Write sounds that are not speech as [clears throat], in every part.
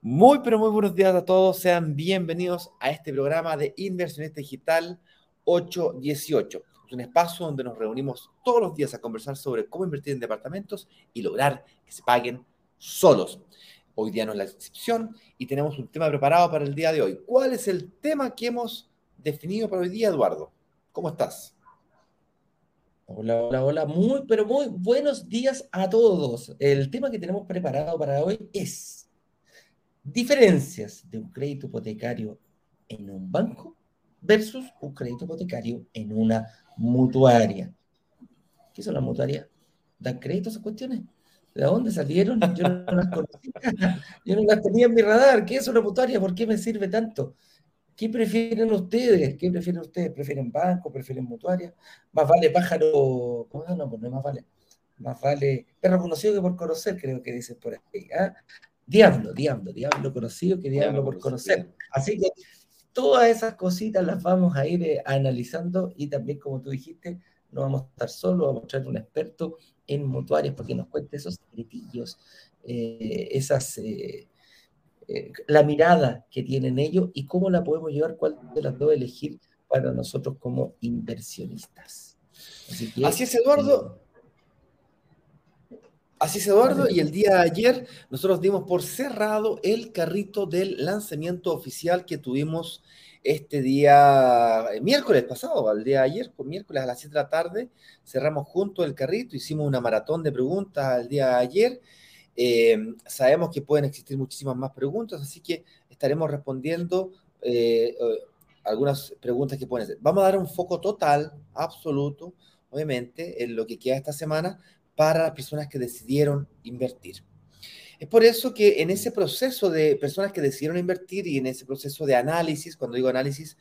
Muy, pero muy buenos días a todos. Sean bienvenidos a este programa de Inversionista Digital 818. Un espacio donde nos reunimos todos los días a conversar sobre cómo invertir en departamentos y lograr que se paguen solos. Hoy día no es la excepción y tenemos un tema preparado para el día de hoy. ¿Cuál es el tema que hemos definido para hoy día, Eduardo? ¿Cómo estás? Hola, hola, hola. Muy, pero muy buenos días a todos. El tema que tenemos preparado para hoy es diferencias de un crédito hipotecario en un banco versus un crédito hipotecario en una mutuaria. ¿Qué son las mutuarias? ¿Dan crédito a esas cuestiones? ¿De dónde salieron? Yo no las conocía. [laughs] Yo no las tenía en mi radar. ¿Qué es una mutuaria? ¿Por qué me sirve tanto? ¿Qué prefieren ustedes? ¿Qué prefieren ustedes? ¿Prefieren banco? ¿Prefieren mutuaria? Más vale pájaro. ¿Cómo no? Pues no más vale. Más vale perro conocido que por conocer, creo que dicen por ahí. ¿ah? Diablo, diablo, diablo conocido que diablo por conocer. Así que todas esas cositas las vamos a ir eh, analizando y también, como tú dijiste, no vamos a estar solos, vamos a traer un experto en mutuarios para que nos cuente esos secretillos, eh, esas, eh, la mirada que tienen ellos y cómo la podemos llevar, cuál de las dos elegir para nosotros como inversionistas. Así es, Eduardo. Así es, Eduardo, y el día de ayer nosotros dimos por cerrado el carrito del lanzamiento oficial que tuvimos este día, eh, miércoles pasado, el día de ayer, miércoles a las 7 de la tarde, cerramos juntos el carrito, hicimos una maratón de preguntas el día de ayer. Eh, sabemos que pueden existir muchísimas más preguntas, así que estaremos respondiendo eh, algunas preguntas que pueden ser. Vamos a dar un foco total, absoluto, obviamente, en lo que queda esta semana, para las personas que decidieron invertir. Es por eso que en ese proceso de personas que decidieron invertir y en ese proceso de análisis, cuando digo análisis,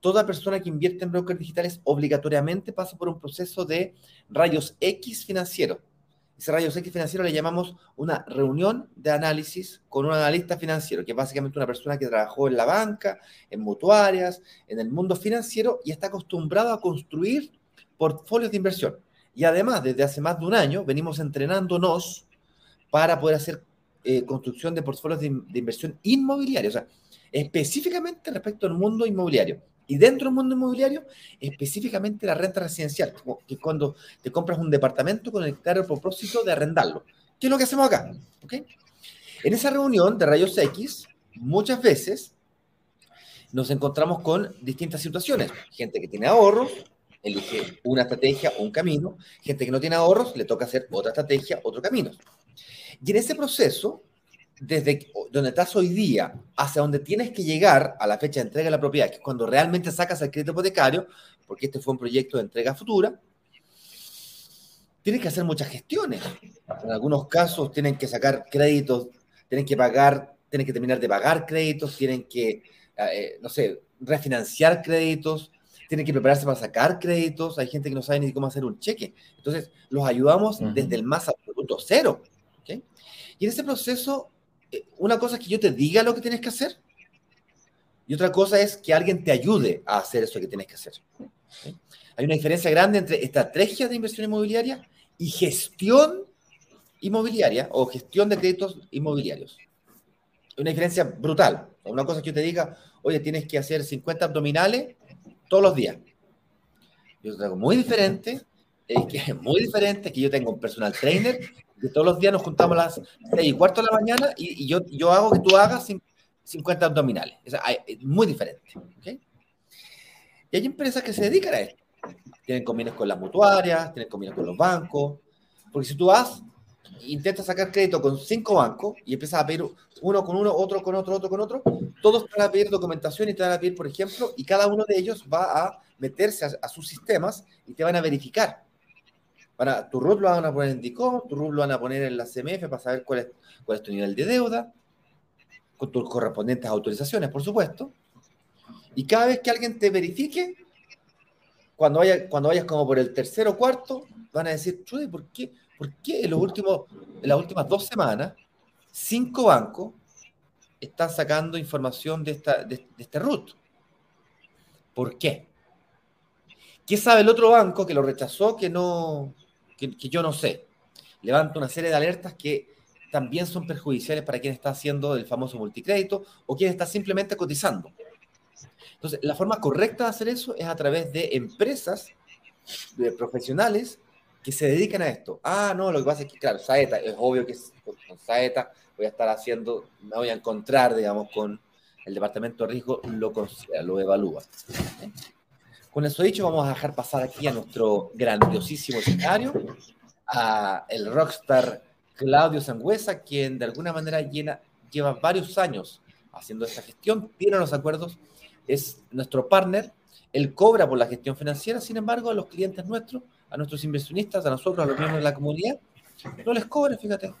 toda persona que invierte en brokers digitales obligatoriamente pasa por un proceso de rayos X financiero. Ese rayos X financiero le llamamos una reunión de análisis con un analista financiero, que es básicamente una persona que trabajó en la banca, en mutuarias, en el mundo financiero y está acostumbrado a construir portfolios de inversión. Y además, desde hace más de un año, venimos entrenándonos para poder hacer eh, construcción de portfolios de, inversión inmobiliaria, o sea, específicamente respecto al mundo inmobiliario. Y dentro del mundo inmobiliario, específicamente la renta residencial, que cuando te compras un departamento con el claro propósito de arrendarlo. ¿Qué es lo que hacemos acá? ¿Okay? En esa reunión de rayos X, muchas veces nos encontramos con distintas situaciones. Gente que tiene ahorros, elige una estrategia o un camino. Gente que no tiene ahorros, le toca hacer otra estrategia, otro camino. Y en ese proceso, desde donde estás hoy día hacia donde tienes que llegar a la fecha de entrega de la propiedad, que es cuando realmente sacas el crédito hipotecario, porque este fue un proyecto de entrega futura, tienes que hacer muchas gestiones. En algunos casos tienen que sacar créditos, tienen que pagar, tienen que terminar de pagar créditos, tienen que, eh, no sé, refinanciar créditos, tienen que prepararse para sacar créditos, hay gente que no sabe ni cómo hacer un cheque. Entonces, los ayudamos desde el más absoluto cero. Y en ese proceso, eh, una cosa es que yo te diga lo que tienes que hacer y otra cosa es que alguien te ayude a hacer eso que tienes que hacer. Hay una diferencia grande entre estrategia de inversión inmobiliaria y gestión inmobiliaria o gestión de créditos inmobiliarios. Una diferencia brutal. Una cosa es que yo te diga, oye, tienes que hacer 50 abdominales todos los días. Y otra cosa muy diferente, es que es muy diferente, que yo tengo un personal trainer, que todos los días nos juntamos a las 6 y cuarto de la mañana y, yo, yo hago que tú hagas 50 abdominales. Es, muy diferente. Y hay empresas que se dedican a esto. Tienen convenios con las mutuarias, tienen convenios con los bancos. Porque si tú vas intentas sacar crédito con cinco bancos y empiezas a pedir uno con uno, otro con otro, otro con otro, todos te van a pedir documentación y te van a pedir, por ejemplo, y cada uno de ellos va a meterse a, sus sistemas y te van a verificar. Para, tu RUT lo van a poner en DICOM, tu RUT lo van a poner en la CMF para saber cuál es, cuál es tu nivel de deuda, con tus correspondientes autorizaciones, por supuesto. Y cada vez que alguien te verifique, cuando, vaya, cuando vayas como por el tercero o cuarto, van a decir, Chude, ¿por qué, ¿por qué en, los últimos, en las últimas dos semanas cinco bancos están sacando información de, esta, de, este root? ¿Por qué? ¿Qué sabe el otro banco que lo rechazó que, no, que, que yo no sé? Levanta una serie de alertas que también son perjudiciales para quien está haciendo el famoso multicrédito o quien está simplemente cotizando. Entonces, la forma correcta de hacer eso es a través de empresas, de profesionales que se dedican a esto. Ah, no, lo que pasa es que, claro, Saeta, es obvio que con Saeta voy a estar haciendo, me voy a encontrar, digamos, con el departamento de riesgo, lo considera, lo evalúa. Con eso dicho, vamos a dejar pasar aquí a nuestro grandiosísimo escenario, a el rockstar Claudio Sangüesa, quien de alguna manera llena, lleva varios años haciendo esta gestión, tiene los acuerdos, es nuestro partner, él cobra por la gestión financiera, sin embargo, a los clientes nuestros, a nuestros inversionistas, a nosotros, a los miembros de la comunidad, no les cobra, fíjate.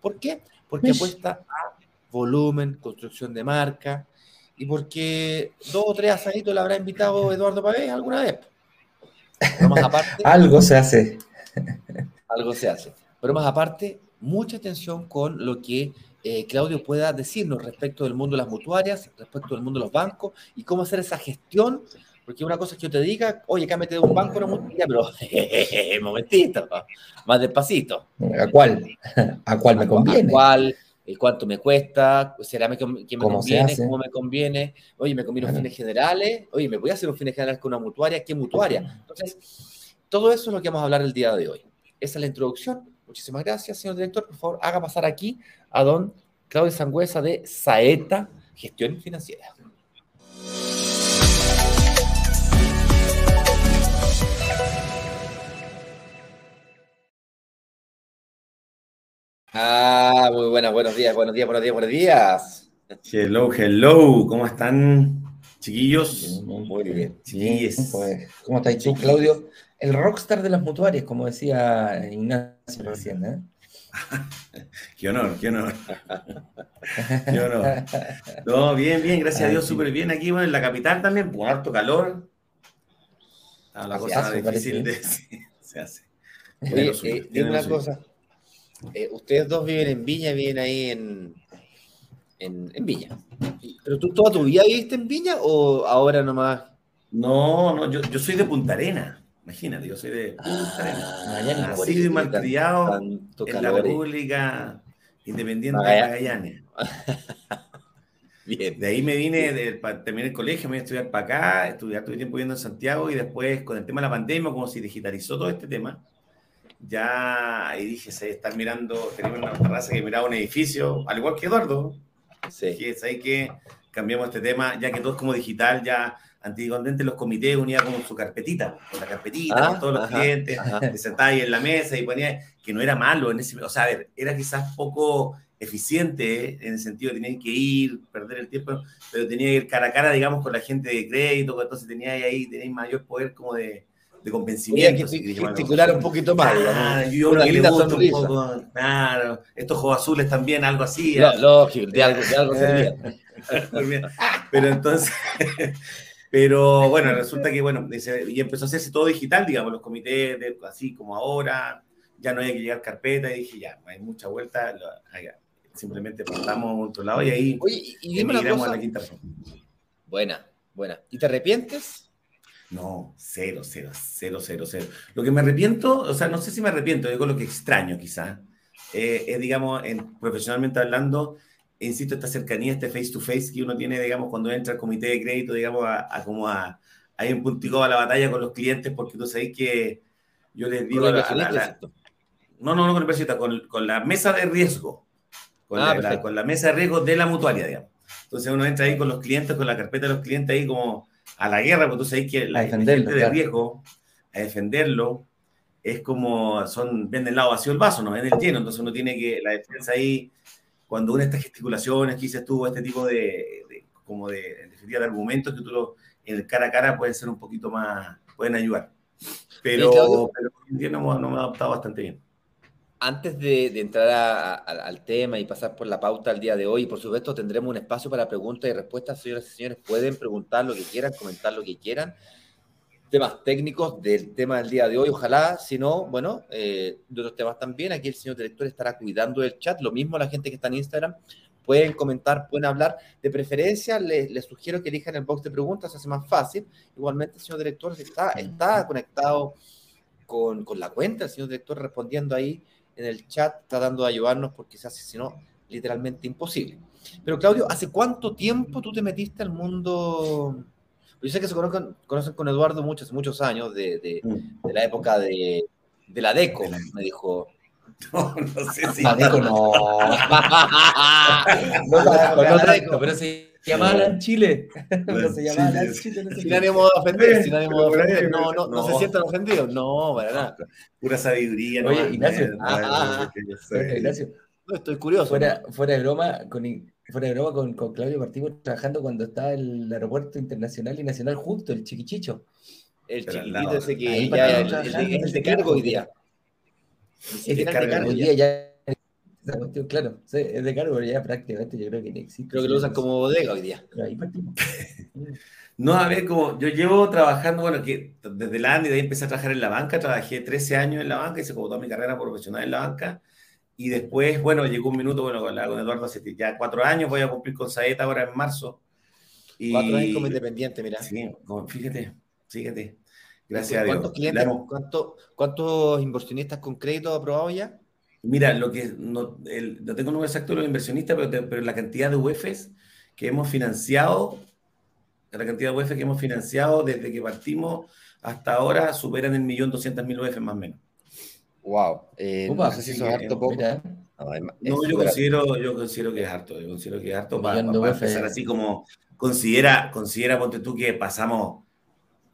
¿Por qué? Porque apuesta a volumen, construcción de marca, y porque dos o tres asaditos le habrá invitado Eduardo Pavés alguna vez. [laughs] algo se hace. [laughs] algo se hace. Pero más aparte, mucha atención con lo que eh, Claudio pueda decirnos respecto del mundo de las mutuarias, respecto del mundo de los bancos y cómo hacer esa gestión. Porque una cosa es que yo te diga, oye, cámete de un banco una mutuaria, pero [laughs] momentito, más despacito. ¿A cuál? ¿A cuál me conviene? ¿A cuál? ¿Cuánto me cuesta? ¿Será que me conviene? ¿Cómo me conviene? Oye, me conviene fines generales. Oye, ¿me voy a hacer un fines generales con una mutuaria? ¿Qué mutuaria? Entonces, todo eso es lo que vamos a hablar el día de hoy. Esa es la introducción. Muchísimas gracias, señor director. Por favor, haga pasar aquí a don Claudio Sangüesa de Saeta Gestión Financiera. Ah, muy buenas, buenos días, buenos días, buenos días, buenos días. Hello, hello, ¿cómo están, chiquillos? Muy bien. Chiquillos. Pues, ¿Cómo estáis tú, Claudio? El rockstar de las mutuarias, como decía Ignacio recién, ¿eh? [laughs] qué honor, qué honor. qué honor. No, bien, bien, gracias a Dios, súper bien. Aquí, bueno, en la capital también, con harto calor. Ah, la cosa difícil de, [laughs] se hace. Oye, eh, dime una cosa. Eh, ustedes dos viven en Viña, viven ahí en, en, en, Viña. ¿Pero tú toda tu vida viviste en Viña o ahora nomás? No, no, yo, yo soy de Punta Arena. Imagínate, yo soy de Punta Arena. Nacido y malcriado en la República Independiente de Magallanes. [laughs] Bien. De ahí me vine, de, terminé el colegio, me vine a estudiar para acá, estudiar, tuve tiempo viviendo en Santiago y después con el tema de la pandemia, como se digitalizó todo este tema, ya ahí dije, se estar mirando, tenemos una terraza que miraba un edificio, al igual que Eduardo. Sí. Dije, ahí que cambiamos este tema, ya que todo es como digital, ya Antiguamente los comités unían como su carpetita, con la carpetita, con ah, todos los clientes, te sentabas ahí en la mesa y ponía que no era malo en ese, o sea, a ver, era quizás poco eficiente en el sentido de tener que ir, perder el tiempo, pero tenía que ir cara a cara, digamos, con la gente de crédito, entonces tenía ahí, tenía mayor poder como de, de convencimiento. gesticular un poquito más. Ah, yo una linda un poco, claro, estos ojos azules también, algo así. lógico, de algo, de algo servía. [laughs] pero entonces, [laughs] pero bueno, resulta que, bueno, y empezó a hacerse todo digital, digamos, los comités, de, así como ahora, ya no hay que llegar carpeta, y dije, ya, no hay mucha vuelta, simplemente pasamos a otro lado y ahí Oye, y dime una cosa. a la quinta Buena, buena. ¿Y te arrepientes? No, cero, cero, cero, cero, cero. Lo que me arrepiento, o sea, no sé si me arrepiento, digo lo que extraño quizás, eh, es, digamos, en, profesionalmente hablando, insisto, esta cercanía, este face to face que uno tiene, digamos, cuando entra al comité de crédito, digamos, a, como a, hay un puntico a la batalla con los clientes, porque tú sabes que yo les digo a la, no, no, no con el con, con la mesa de riesgo, con, ah, la, con la mesa de riesgo de la mutuaria, digamos. Entonces uno entra ahí con los clientes, con la carpeta de los clientes ahí como a la guerra, porque tú sabes que la gente de riesgo, a defenderlo, es como, son, ven del lado vacío el vaso, no ven el lleno, entonces uno tiene que, la defensa ahí cuando une estas gesticulaciones que dices tú, este tipo de, como de, de, de, argumentos que tú lo, en el cara a cara pueden ser un poquito más, pueden ayudar. Pero, pero no, no, me ha adaptado bastante bien. Antes de, entrar al tema y pasar por la pauta al día de hoy, por supuesto tendremos un espacio para preguntas y respuestas, señoras y señores, pueden preguntar lo que quieran, comentar lo que quieran. temas técnicos del tema del día de hoy. Ojalá, si no, bueno, eh, de otros temas también. Aquí el señor director estará cuidando del chat. Lo mismo la gente que está en Instagram. Pueden comentar, pueden hablar. De preferencia, les, sugiero que elijan el box de preguntas, se hace más fácil. Igualmente, el señor director está, está conectado con, con la cuenta. El señor director respondiendo ahí en el chat, tratando de ayudarnos porque se hace, si no, literalmente imposible. Pero Claudio, ¿hace cuánto tiempo tú te metiste al mundo? Yo sé que se conocen, conocen con Eduardo muchos, muchos años, de, de, mm. de la época de, de la DECO, me dijo. [laughs] No, no sé si. La DECO no. [laughs] no la DECO, pero se llamaba en Chile. No se llamaba en Chile. Sin ánimo de ofender, sin ánimo de ofender. No, no, no, se sientan ofendidos. No, para nada. Pura sabiduría. Oye, Ignacio. Ignacio. Estoy curioso. Fuera, fuera de broma, con, fuera de broma con, con, Claudio partimos trabajando cuando estaba el aeropuerto internacional y nacional junto, el chiquichicho. El chiquitito ese que ya el, de cargo hoy día. Es de cargo hoy día ya. Claro, es de cargo, ya prácticamente yo creo que no existe. Creo que lo usan como bodega hoy día. Pero ahí partimos. [laughs] No, a ver, como yo llevo trabajando, bueno, que desde la ANDI, de ahí empecé a trabajar en la banca, trabajé 13 años en la banca, hice como toda mi carrera profesional en la banca, y después, bueno, llegó un minuto, bueno, con, Eduardo hace ya cuatro años, voy a cumplir con Saeta ahora en marzo. Y, cuatro años como independiente, mira. Sí, fíjate, fíjate. Gracias a Dios. ¿Cuántos clientes, cuántos inversionistas con crédito aprobados ya? Mira, lo que no, el, no tengo el número exacto de los inversionistas, pero, pero la cantidad de UEFs que hemos financiado, la cantidad de UEFs que hemos financiado desde que partimos hasta ahora superan el millón doscientas mil UEFs más o menos. Wow. Eh, no sé si eso es harto poco. No, yo considero, yo considero que es harto. Yo considero que es harto para, empezar así como considera, considera, ponte tú que pasamos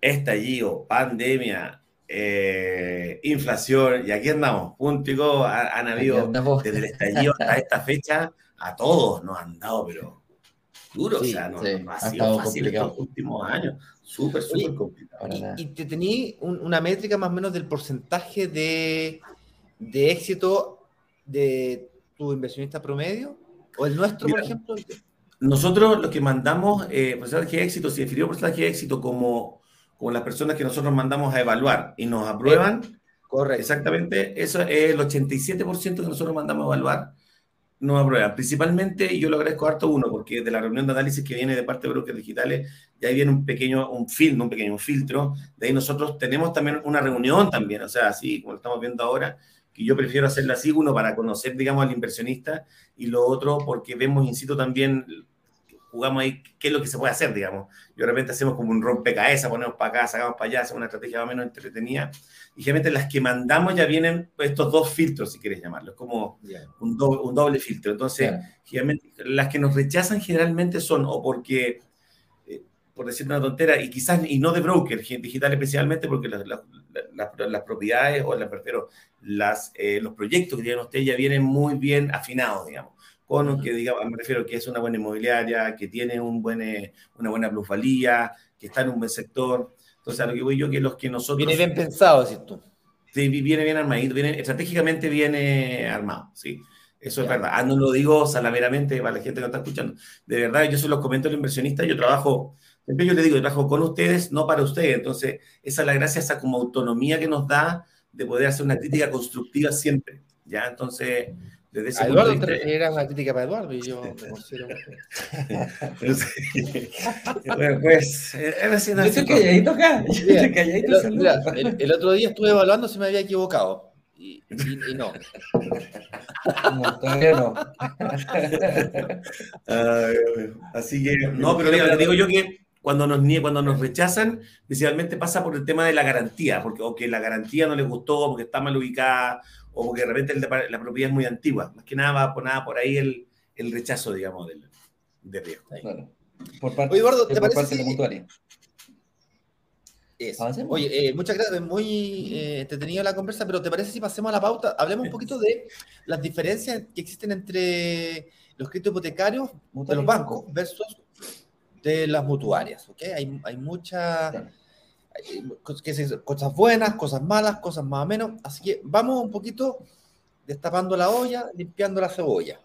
estallido, pandemia, eh, inflación, y aquí andamos, punto han habido desde el estallido hasta [laughs] esta fecha, a todos nos han dado, pero duro, o sea, no, ha sido fácil estos últimos años, súper, súper complicado. ¿Y, te tení una métrica más o menos del porcentaje de, de éxito de tu inversionista promedio? ¿O el nuestro, por ejemplo? Nosotros lo que mandamos, eh, porcentaje de éxito, si definió porcentaje de éxito como, como las personas que nosotros mandamos a evaluar y nos aprueban, Correcto. Exactamente, eso es el 87% que nosotros mandamos a evaluar no aprueba. Principalmente, y yo lo agradezco harto uno, porque de la reunión de análisis que viene de parte de brokers digitales, ya ahí viene un pequeño, un filtro, un pequeño filtro. De ahí nosotros tenemos también una reunión también, o sea, así como lo estamos viendo ahora, que yo prefiero hacerla así, uno para conocer, digamos, al inversionista, y lo otro porque vemos, insisto, también jugamos ahí qué es lo que se puede hacer, digamos. Y de repente hacemos como un rompecabezas, ponemos para acá, sacamos para allá, hacemos una estrategia más o menos entretenida. Y generalmente las que mandamos ya vienen estos dos filtros, si quieres llamarlos, como un, doble, un, doble, filtro. Entonces, generalmente, las que nos rechazan generalmente son o porque, eh, por decir una tontera, y quizás, y no de broker digital especialmente, porque las, las, las, propiedades, o las, prefiero, las, eh, los proyectos que tienen ustedes ya vienen muy bien afinados, digamos con que digamos, me refiero que es una buena inmobiliaria, que tiene un buen, eh, una buena plusvalía, que está en un buen sector. Entonces, a lo que voy yo, que los que nosotros... Viene bien pensado, ¿cierto? Sí, viene bien armadito, viene, estratégicamente viene armado, sí. Eso es verdad. Ah, no lo digo salameramente para la gente que no está escuchando. De verdad, yo se los comento al inversionista, yo trabajo, siempre yo le digo, yo trabajo con ustedes, no para ustedes. Entonces, esa es la gracia, esa como autonomía que nos da de poder hacer una crítica constructiva siempre. ¿Ya? Entonces, desde ese Eduardo era una crítica para Eduardo y yo me considero. [laughs] bueno, pues, era así. Yo calladito acá. calladito el, mira, el, el, otro día estuve evaluando si me había equivocado. Y, y, y no. No, [laughs] todavía no. así que, no, pero mira, digo yo que cuando nos, cuando nos rechazan, principalmente pasa por el tema de la garantía, porque o que la garantía no les gustó, porque está mal ubicada, o porque de repente la propiedad es muy antigua. Más que nada va por, nada por ahí el, el rechazo, digamos, del, de riesgo. Por parte, Eduardo, ¿te parece de Oye, eh, muchas gracias, muy eh, entretenida la conversa, pero ¿te parece si pasemos a la pauta? Hablemos un poquito de las diferencias que existen entre los créditos hipotecarios de los bancos versus de las mutuarias, ¿ok? Hay, hay muchas cosas buenas, cosas malas, cosas más o menos. Así que vamos un poquito destapando la olla, limpiando la cebolla.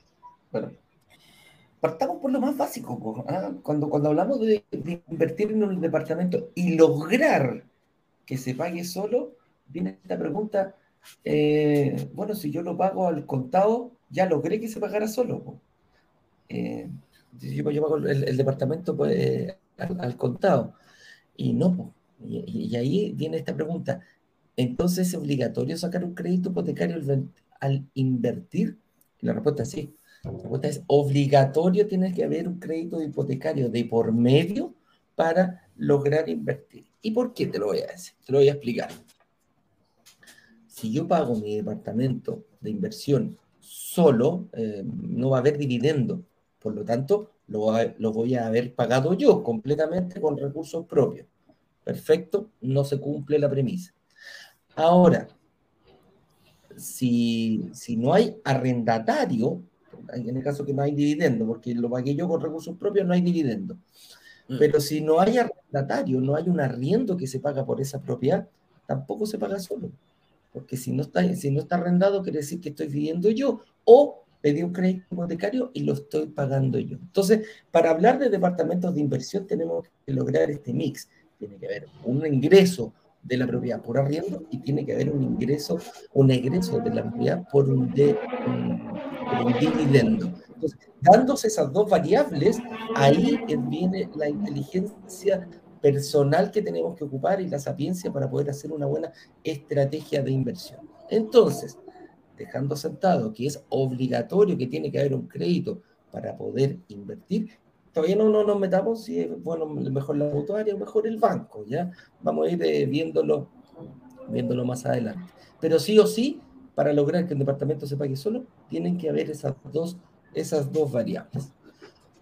Bueno, partamos por lo más básico. ¿ah? Cuando, cuando hablamos de, invertir en un departamento y lograr que se pague solo, viene esta pregunta, eh, bueno, si yo lo pago al contado, ya logré que se pagara solo. Eh, yo, pago el, departamento pues, al, contado. Y no, y, ahí viene esta pregunta. Entonces, ¿es obligatorio sacar un crédito hipotecario al, invertir? la respuesta es sí. La respuesta es obligatorio, tiene que haber un crédito hipotecario de por medio para lograr invertir. ¿Y por qué? Te lo voy a decir, te lo voy a explicar. Si yo pago mi departamento de inversión solo, eh, no va a haber dividendo. Por lo tanto, lo voy a haber pagado yo completamente con recursos propios. Perfecto, no se cumple la premisa. Ahora, si, si no hay arrendatario, en el caso que no hay dividendo, porque lo pagué yo con recursos propios, no hay dividendo. Mm. Pero si no hay arrendatario, no hay un arriendo que se paga por esa propiedad, tampoco se paga solo. Porque si no está, si no está arrendado, quiere decir que estoy viviendo yo o pedí un crédito hipotecario y lo estoy pagando yo. Entonces, para hablar de departamentos de inversión tenemos que lograr este mix. Tiene que haber un ingreso de la propiedad por arriendo y tiene que haber un ingreso, un egreso de la propiedad por un, de, dividendo. Entonces, dándose esas dos variables, ahí viene la inteligencia personal que tenemos que ocupar y la sapiencia para poder hacer una buena estrategia de inversión. Entonces, dejando sentado que es obligatorio que tiene que haber un crédito para poder invertir, todavía no, no nos metamos si es bueno, mejor la mutuaria o mejor el banco, ¿ya? Vamos a ir eh, viéndolo, viéndolo más adelante. Pero sí o sí, para lograr que el departamento se pague solo, tienen que haber esas dos, esas dos variables.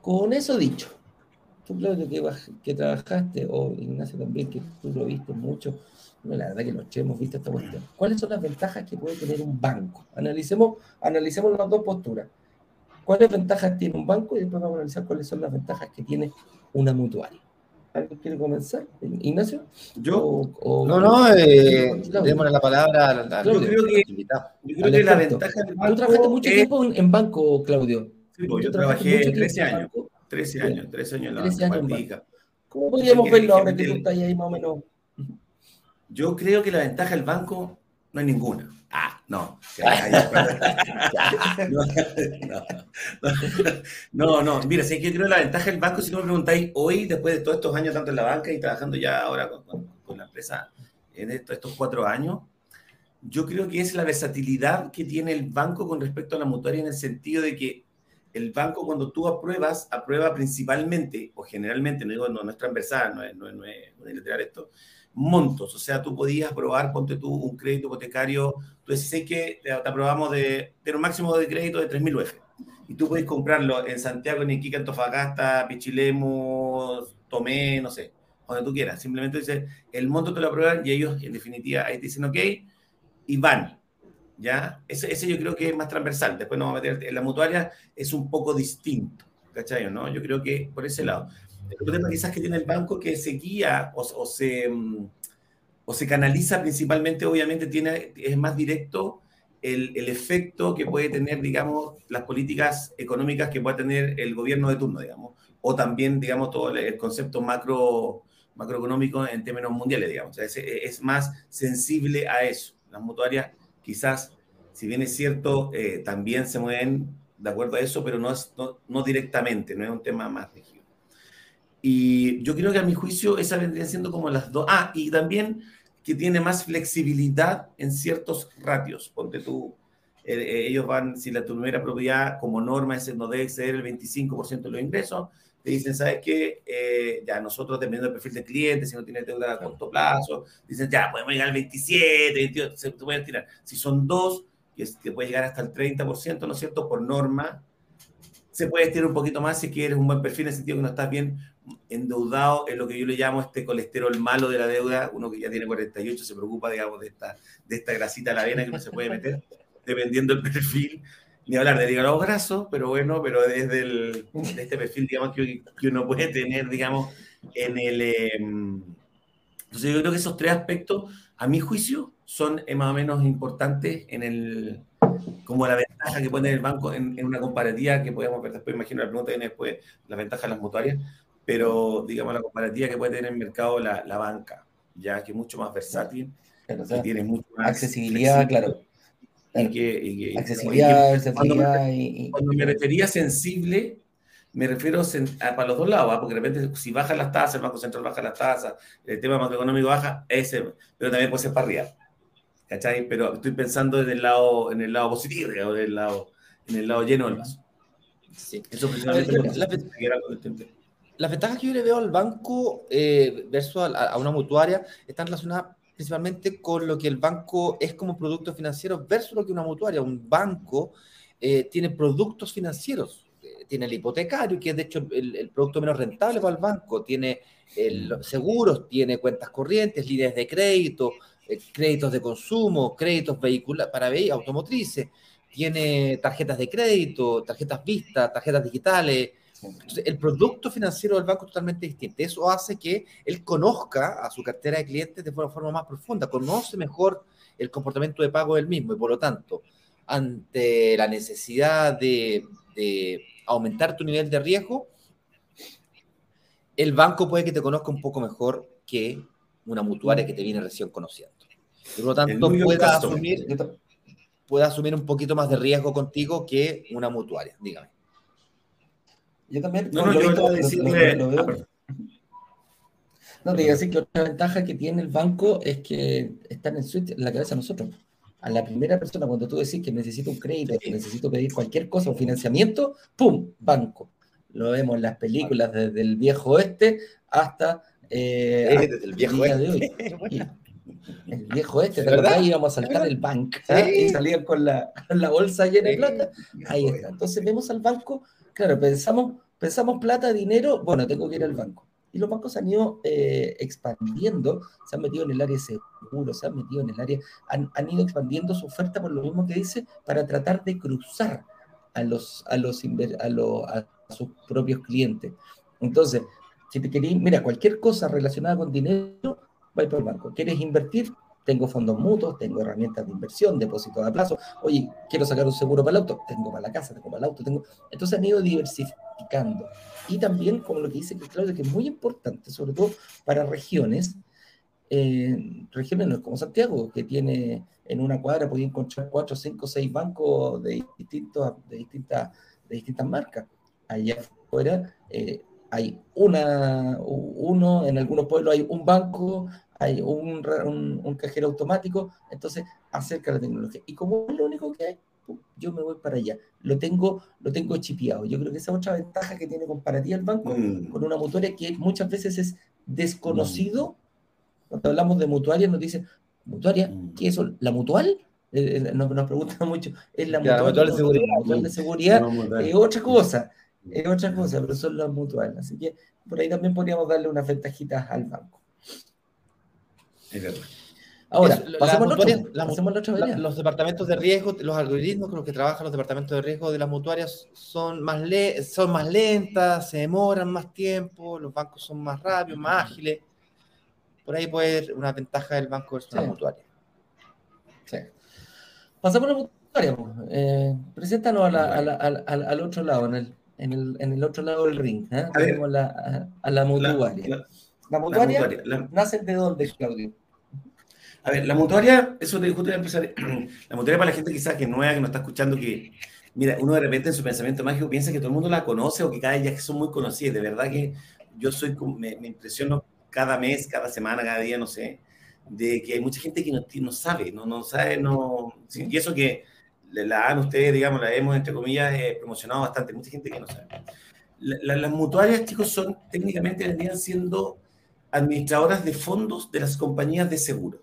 Con eso dicho, tú Claudio que, que trabajaste, o Ignacio también, que tú lo viste mucho, la verdad que los hemos visto esta cuestión. ¿Cuáles son las ventajas que puede tener un banco? Analicemos, analicemos las dos posturas. ¿Cuáles ventajas tiene un banco? Y después vamos a analizar cuáles son las ventajas que tiene una mutuaria. ¿Alguien quiere comenzar? ¿Ignacio? Yo. no, no, eh, démosle la palabra al, al Yo creo que, yo creo que la ventaja del banco. Tú trabajaste mucho tiempo en banco, Claudio. Sí, pues, yo trabajé 13 años. 13 años, 13 años en la 13 años ¿Cómo podríamos verlo ahora que tú estás ahí más o menos? Yo creo que la ventaja del banco no hay ninguna. Ah, no. [laughs] [laughs] no, no, Mira, si yo creo que la ventaja del banco, si no me preguntáis hoy, después de todos estos años, tanto en la banca y trabajando ya ahora con, la empresa en estos cuatro años, yo creo que es la versatilidad que tiene el banco con respecto a la mutuaria en el sentido de que el banco cuando tú apruebas, aprueba principalmente, o generalmente, no digo, no, no es transversal, no es, no es, no es, no es esto, montos. O sea, tú podías aprobar, ponte tú un crédito hipotecario, tú decís que te, aprobamos de tener un máximo de crédito de 3.000 UF. Y tú puedes comprarlo en Santiago, en Iquique, Antofagasta, Pichilemu, Tomé, no sé, donde tú quieras. Simplemente dices, el monto te lo aprueban y ellos, en definitiva, ahí te dicen ok y van. ¿Ya? Ese, ese yo creo que es más transversal. Después nos vamos a meter en la mutuaria, es un poco distinto. ¿Cachai? ¿no? Yo creo que por ese lado. El problema quizás que tiene el banco que se guía o, se, mm, o se canaliza principalmente, obviamente, tiene, es más directo el, el, efecto que puede tener, digamos, las políticas económicas que pueda tener el gobierno de turno, digamos, o también, digamos, todo el concepto macro, macroeconómico en términos mundiales, digamos. es, es, más sensible a eso. Las mutuarias quizás, si bien es cierto, eh, también se mueven de acuerdo a eso, pero no, es, no, no directamente, no es un tema más rígido. Y yo creo que a mi juicio esa vendría siendo como las dos. Ah, y también que tiene más flexibilidad en ciertos ratios. Ponte tú, eh, eh, ellos van, si la tu primera propiedad como norma es, no debe exceder el 25% de los ingresos, te dicen, ¿sabes qué? Eh, ya nosotros, dependiendo del perfil del cliente, si no tiene deuda a corto plazo, dicen, ya, podemos llegar al 27, 28, se pueden tirar. Si son dos, que, que puede llegar hasta el 30%, ¿no es cierto? Por norma, se puede estirar un poquito más si quieres un buen perfil, en el sentido que no estás bien endeudado en lo que yo le llamo este colesterol malo de la deuda, uno que ya tiene 48 se preocupa, digamos, de esta, de esta grasita a la vena que no se puede meter, [laughs] dependiendo del perfil, ni hablar de hígado graso, pero bueno, pero desde el, de este perfil, digamos, que, que, uno puede tener, digamos, en el... Em, entonces yo creo que esos tres aspectos, a mi juicio, son más o menos importantes en el, como la ventaja que puede tener el banco en, una comparativa que podemos ver después, imagino la pregunta viene después, la ventaja de las mutuarias, pero digamos la comparativa que puede tener en el mercado la, la banca, ya que es mucho más versátil, que tiene mucho más accesibilidad, claro. Y que, accesibilidad, versatilidad y, cuando me refería sensible, me refiero a, para los dos lados, ¿ah? porque de repente si baja las tasas, el Banco Central baja las tasas, el tema macroeconómico baja, ese, pero también puede ser para arriba. ¿Cachai? Pero estoy pensando en el lado, en el lado positivo, en el lado, en el lado lleno del vaso. Sí. Eso precisamente la, las ventajas que yo le veo al banco eh, versus a, una mutuaria están relacionadas principalmente con lo que el banco es como producto financiero versus lo que una mutuaria. Un banco eh, tiene productos financieros, eh, tiene el hipotecario, que es de hecho el, producto menos rentable para el banco, tiene el, seguros, tiene cuentas corrientes, líneas de crédito, créditos de consumo, créditos vehiculares para automotrices, tiene tarjetas de crédito, tarjetas vistas, tarjetas digitales, el producto financiero del banco es totalmente distinto. Eso hace que él conozca a su cartera de clientes de una forma más profunda, conoce mejor el comportamiento de pago del mismo y por lo tanto, ante la necesidad de, aumentar tu nivel de riesgo, el banco puede que te conozca un poco mejor que una mutuaria que te viene recién conociendo. Por lo tanto, pueda asumir, pueda asumir un poquito más de riesgo contigo que una mutuaria, dígame. Yo también. No, no, yo lo, decirle... lo, veo. Ah, no, te digo así que otra ventaja que tiene el banco es que están en, en la cabeza de nosotros. A la primera persona, cuando tú decís que necesito un crédito, que necesito pedir cualquier cosa, un financiamiento, ¡pum! Banco. Lo vemos en las películas desde el viejo oeste hasta. Eh, desde el viejo oeste. De hoy. [laughs] El viejo este, ¿verdad? Íbamos a saltar el banco ¿ah? y salían con la, la, bolsa llena de plata. Ahí está. Entonces vemos al banco Claro, pensamos, pensamos plata, dinero, bueno, tengo que ir al banco. Y los bancos han ido eh, expandiendo, se han metido en el área seguro, se han metido en el área, han, ido expandiendo su oferta por lo mismo que dice, para tratar de cruzar a los, a los, a, a sus propios clientes. Entonces, si te querés, mira, cualquier cosa relacionada con dinero, va por el banco. ¿Quieres invertir? tengo fondos mutuos, tengo herramientas de inversión, depósitos a plazo, oye, quiero sacar un seguro para el auto, tengo para la casa, tengo para el auto, tengo... Entonces han ido diversificando. Y también, como lo que dice Claudio, que es muy importante, sobre todo para regiones, eh, regiones no es como Santiago, que tiene en una cuadra, puede encontrar cuatro, cinco, seis bancos de, distintos, de, distintas, de distintas marcas. Allá afuera eh, hay una, uno, en algunos pueblos hay un banco, hay un, un, cajero automático, entonces acerca la tecnología. Y como es lo único que hay, yo me voy para allá. Lo tengo, lo tengo chipeado. Yo creo que esa es otra ventaja que tiene comparativa el banco mm. con una mutuaria que muchas veces es desconocido. Mm. Cuando hablamos de mutuaria nos dicen, ¿mutuaria? Mm. ¿Qué es eso? ¿La mutual? Eh, eh, nos, nos, preguntan [laughs] mucho. ¿Es la, mutual, de seguridad? La mutual de seguridad es otra cosa. Es otra cosa, pero son las mutuales. Así que por ahí también podríamos darle unas ventajitas al banco. Ahora, los departamentos de riesgo, los algoritmos con los que trabajan los departamentos de riesgo de las mutuarias son más, son más lentas, se demoran más tiempo, los bancos son más rápidos, más ágiles. Por ahí puede ser una ventaja del banco versus la mutuaria. Sí. Pasamos a la mutuaria. Eh, preséntanos al otro lado, en el, en, el, en el, otro lado del ring. ¿eh? A, la, a, la mutuaria. La mutuaria, nace de dónde, Claudio? A ver, la mutuaria, eso te justo empezar. [clears throat] La mutuaria para la gente quizás que es nueva, que no está escuchando, que, mira, uno de repente en su pensamiento mágico piensa que todo el mundo la conoce o que cada día que son muy conocidas. De verdad que yo soy, me, me impresiono cada mes, cada semana, cada día, no sé, de que hay mucha gente que no, no sabe, no, no sabe, no. Y eso que la han ustedes, digamos, la hemos, entre comillas, eh, promocionado bastante, mucha gente que no sabe. las mutuarias, chicos, son técnicamente vendrían siendo administradoras de fondos de las compañías de seguro.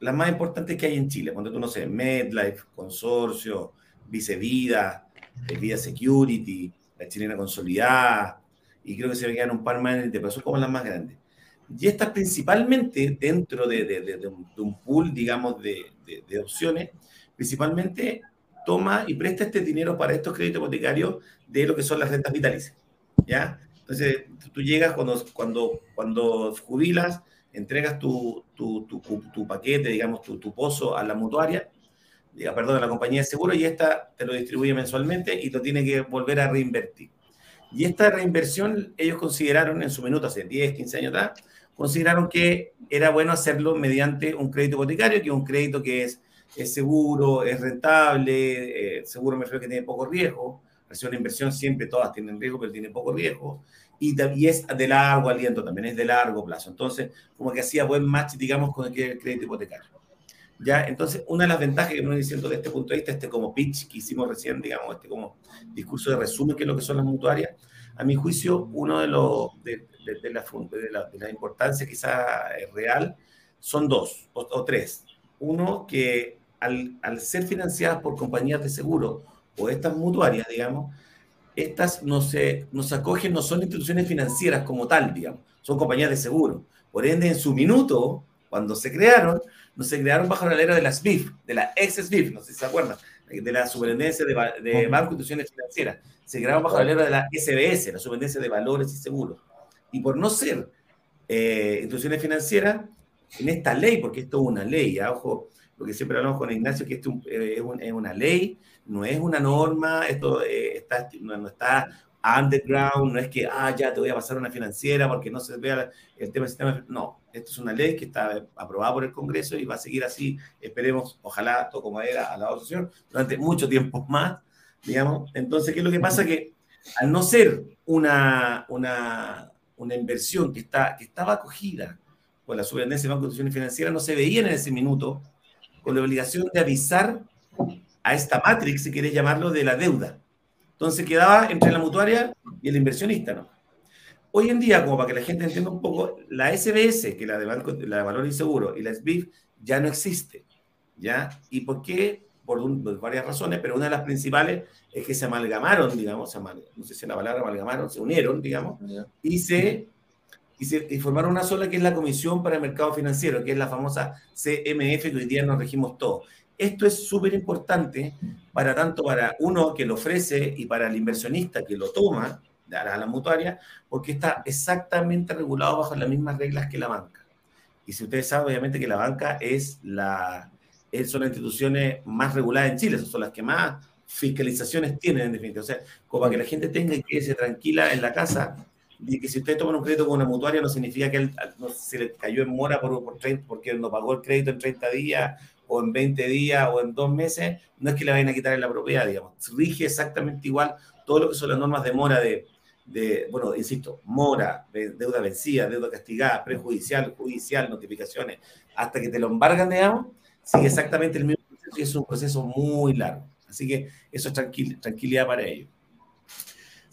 Las más importantes que hay en Chile, cuando tú no sé, MedLife, Consorcio, Vicevida, Vida Security, la chilena consolidada, y creo que se quedan un par más en como las más grandes. Y estas principalmente dentro de, un, pool, digamos, de, opciones, principalmente toma y presta este dinero para estos créditos hipotecarios de lo que son las rentas vitalicias. ¿Ya? Entonces, tú llegas cuando, cuando, cuando jubilas, entregas tu, tu, tu, paquete, digamos, tu, pozo a la mutuaria, perdón, a la compañía de seguro, y esta te lo distribuye mensualmente y lo tiene que volver a reinvertir. Y esta reinversión ellos consideraron en su minuto, hace 10, 15 años atrás, consideraron que era bueno hacerlo mediante un crédito hipotecario, que es un crédito que es, es seguro, es rentable, eh, seguro me refiero que tiene poco riesgo, es una inversión siempre todas tienen riesgo, pero tiene poco riesgo, y, y, es de largo aliento también, es de largo plazo. Entonces, como que hacía buen match, digamos, con el crédito hipotecario. ¿Ya? Entonces, una de las ventajas que me diciendo de este punto de vista, este como pitch que hicimos recién, digamos, este como discurso de resumen, que es lo que son las mutuarias, a mi juicio, uno de los de, de, la, de, la, importancia quizá real son dos o, tres. Uno, que al, al, ser financiadas por compañías de seguro o estas mutuarias, digamos, estas no se, nos acogen, no son instituciones financieras como tal, digamos, son compañías de seguro. Por ende, en su minuto, cuando se crearon, no se crearon bajo la ley de las SBIF, de la ex SBIF, no sé si se acuerdan, de la Superintendencia de, de Banco e Instituciones Financieras. Se crearon bajo la ley de la SBS, la Superintendencia de Valores y Seguros. Y por no ser eh, instituciones financieras, en esta ley, porque esto es una ley, ojo, lo que siempre hablamos con Ignacio, que esto eh, es, una ley, no es una norma, esto eh, está, no, está underground, no es que, ah, ya te voy a pasar una financiera porque no se vea el tema del sistema. No, esto es una ley que está aprobada por el Congreso y va a seguir así, esperemos, ojalá, todo como era a la asociación, durante mucho tiempo [laughs] más, digamos. Entonces, ¿qué es lo que pasa? Que al no ser una, una, una inversión que, está, que estaba acogida por la Superintendencia de Banco de Instituciones Financieras, no se veían en ese minuto con la obligación de avisar a esta matrix, si querés llamarlo, de la deuda. Entonces quedaba entre la mutuaria y el inversionista, ¿no? Hoy en día, como para que la gente entienda un poco, la SBS, que es la de, Banco, la de Valor y Seguro, y la SBIF, ya no existe, ¿ya? ¿Y por qué? Por, varias razones, pero una de las principales es que se amalgamaron, digamos, no sé si la palabra amalgamaron, se unieron, digamos, y se, y se y formaron una sola que es la Comisión para el Mercado Financiero, que es la famosa CMF que hoy día nos regimos todos. Esto es súper importante para tanto para uno que lo ofrece y para el inversionista que lo toma, a la mutuaria, porque está exactamente regulado bajo las mismas reglas que la banca. Y si ustedes saben, obviamente que la banca es la, son las instituciones más reguladas en Chile, son las que más fiscalizaciones tienen en definitiva. O sea, como para que la gente tenga que irse tranquila en la casa, y que si usted toma un crédito con una mutuaria no significa que él se le cayó en mora por, por 30, porque no pagó el crédito en 30 días o en 20 días o en dos meses, no es que le vayan a quitar en la propiedad, digamos. Rige exactamente igual todo lo que son las normas de mora de, de bueno, insisto, mora, deuda vencida, deuda castigada, prejudicial, judicial, notificaciones, hasta que te lo embargan, digamos, sigue exactamente el mismo proceso y es un proceso muy largo. Así que eso es tranquilidad para ellos.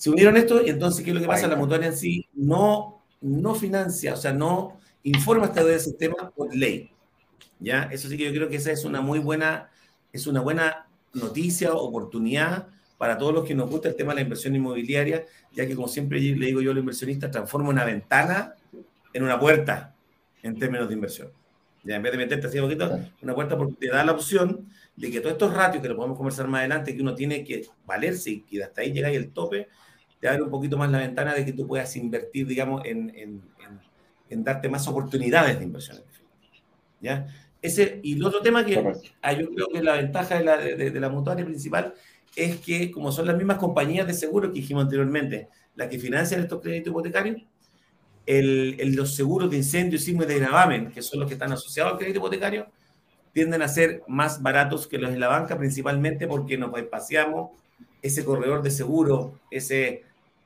Se unieron esto y entonces, ¿qué es lo que pasa? La mutuaria en sí no, no financia, o sea, no informa este del sistema por ley. ¿ya? Eso sí que yo creo que esa es una muy buena, es una buena noticia, oportunidad para todos los que nos gusta el tema de la inversión inmobiliaria, ya que como siempre le digo yo a los inversionistas, transforma una ventana en una puerta en términos de inversión. Ya en vez de meterte así un poquito, una puerta porque te da la opción de que todos estos ratios que lo podemos conversar más adelante, que uno tiene que valerse y hasta ahí llega el tope, te abre un poquito más la ventana de que tú puedas invertir, digamos, en, en, en, darte más oportunidades de inversión. ¿Ya? Ese, y el otro tema que ah, yo creo que la ventaja de la, de, de la mutuaria principal es que, como son las mismas compañías de seguro que dijimos anteriormente, las que financian estos créditos hipotecarios, el, los seguros de incendio, sismo y de gravamen, que son los que están asociados al crédito hipotecario, tienden a ser más baratos que los de la banca, principalmente porque nos espaciamos ese corredor de seguro, ese,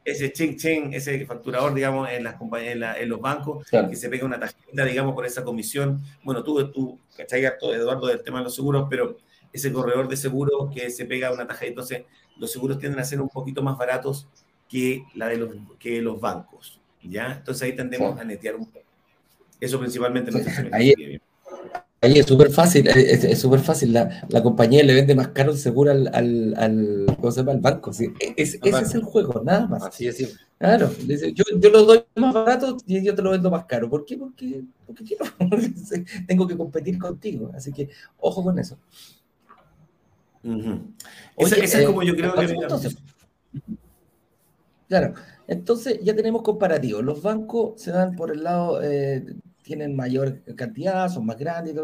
ese ching ching, ese facturador, digamos, en las compañías, en, los bancos, que se pega una tarjeta, digamos, por esa comisión. Bueno, tú, tú, ¿cachai, Eduardo, del tema de los seguros, pero ese corredor de seguro que se pega una taja. Entonces, los seguros tienden a ser un poquito más baratos que, la de los, que los bancos. ¿ya? Entonces ahí tendemos a netear un poco. Eso principalmente no ahí, ahí, es súper fácil, es súper fácil. La, la, compañía le vende más caro el seguro al, al, al, ¿cómo se llama? al banco. ¿sí? Es, ese es el juego, nada más. Así es. Claro, yo, yo lo doy más barato y yo te lo vendo más caro. ¿Por qué? Porque, porque quiero. [laughs] tengo que competir contigo. Así que ojo con eso. Esa, es como yo creo que... claro, entonces ya tenemos comparativos. Los bancos se dan por el lado, eh, tienen mayor cantidad, son más grandes,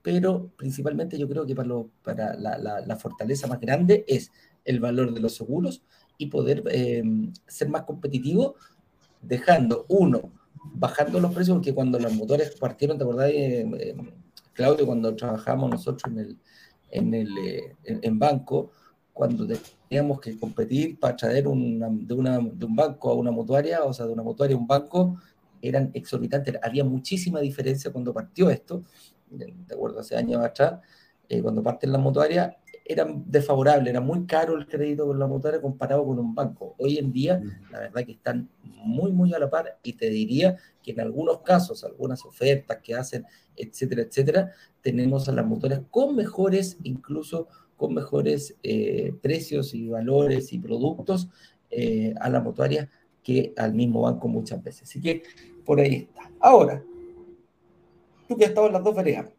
pero principalmente yo creo que para, para la, fortaleza más grande es el valor de los seguros y poder em, ser más competitivo, dejando uno bajando los precios, porque cuando los motores partieron, ¿te acordás, eh, Claudio, cuando trabajamos nosotros en el, en el en, banco, cuando teníamos que competir para traer una, de, una, de un banco a una mutuaria, o sea, de una mutuaria a un banco, eran exorbitantes. Había muchísima diferencia cuando partió esto, de acuerdo, hace años atrás, eh, cuando parten las mutuarias, era desfavorable, era muy caro el crédito con la mutuaria comparado con un banco. Hoy en día, la verdad que están muy, muy a la par y te diría que en algunos casos, algunas ofertas que hacen, etcétera, etcétera, tenemos a las mutuarias con mejores, incluso con mejores eh, precios y valores y productos eh, a la mutuaria que al mismo banco muchas veces. Así que por ahí está. Ahora, tú que has estado en las dos veredas,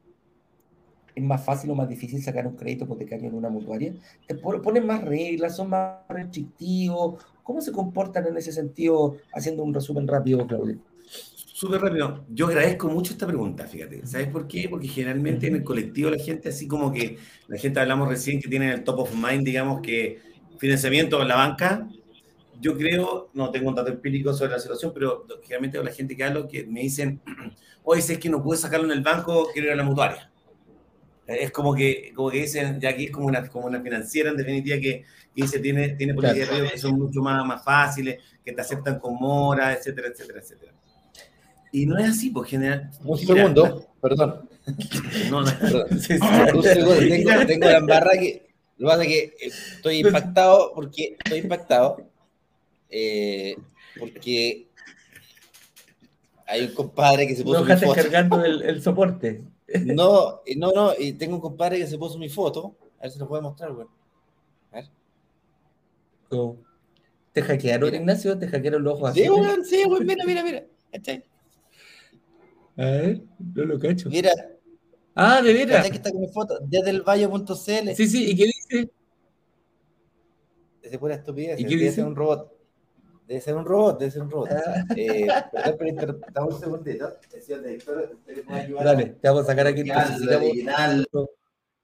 ¿es más fácil o más difícil sacar un crédito hipotecario en una mutuaria? ¿Te ponen más reglas? ¿Son más restrictivos? ¿Cómo se comportan en ese sentido? Haciendo un resumen rápido, Claudio. Súper rápido. Yo agradezco mucho esta pregunta, fíjate. ¿Sabes por qué? Porque generalmente en el colectivo la gente, así como que la gente hablamos recién que tiene el top of mind, digamos que financiamiento en la banca, yo creo, no tengo un dato empírico sobre la situación, pero generalmente la gente que hablo que me dicen, [clears throat] oye, si es que no pude sacarlo en el banco, quiero ir a la mutuaria. Es como que, como que dicen, ya aquí es como una, como una financiera en definitiva que, dice, tiene, tiene políticas de que son mucho más, más fáciles, que te aceptan con mora, etcétera, etcétera, etcétera. Y no es así, por general. Un segundo, perdón. [laughs] No, no, perdón. [laughs] Un segundo, tengo, tengo la [laughs] embarra que, lo que pasa es que estoy impactado porque estoy impactado eh, porque hay un compadre que se puso no, mi foto. cargando el, el, soporte. No, no, no, y tengo un compadre que se puso mi foto. A ver si lo puede mostrar, güey. A ver. ¿Cómo? ¿Te hackearon, mira. Ignacio? ¿Te hackearon los ojos así? Sí, güey, sí, güey, mira, mira, mira. A ver, no lo cacho. Mira. Ah, de veras. Aquí está con mi foto, desde el valle.cl. Sí, sí, ¿y qué dice? Se pone estupidez. ¿Y qué dice? un robot. Debe ser un robot, debe ser un robot. Ah. Eh, perdón, pero un segundito. Dale, te vamos a sacar aquí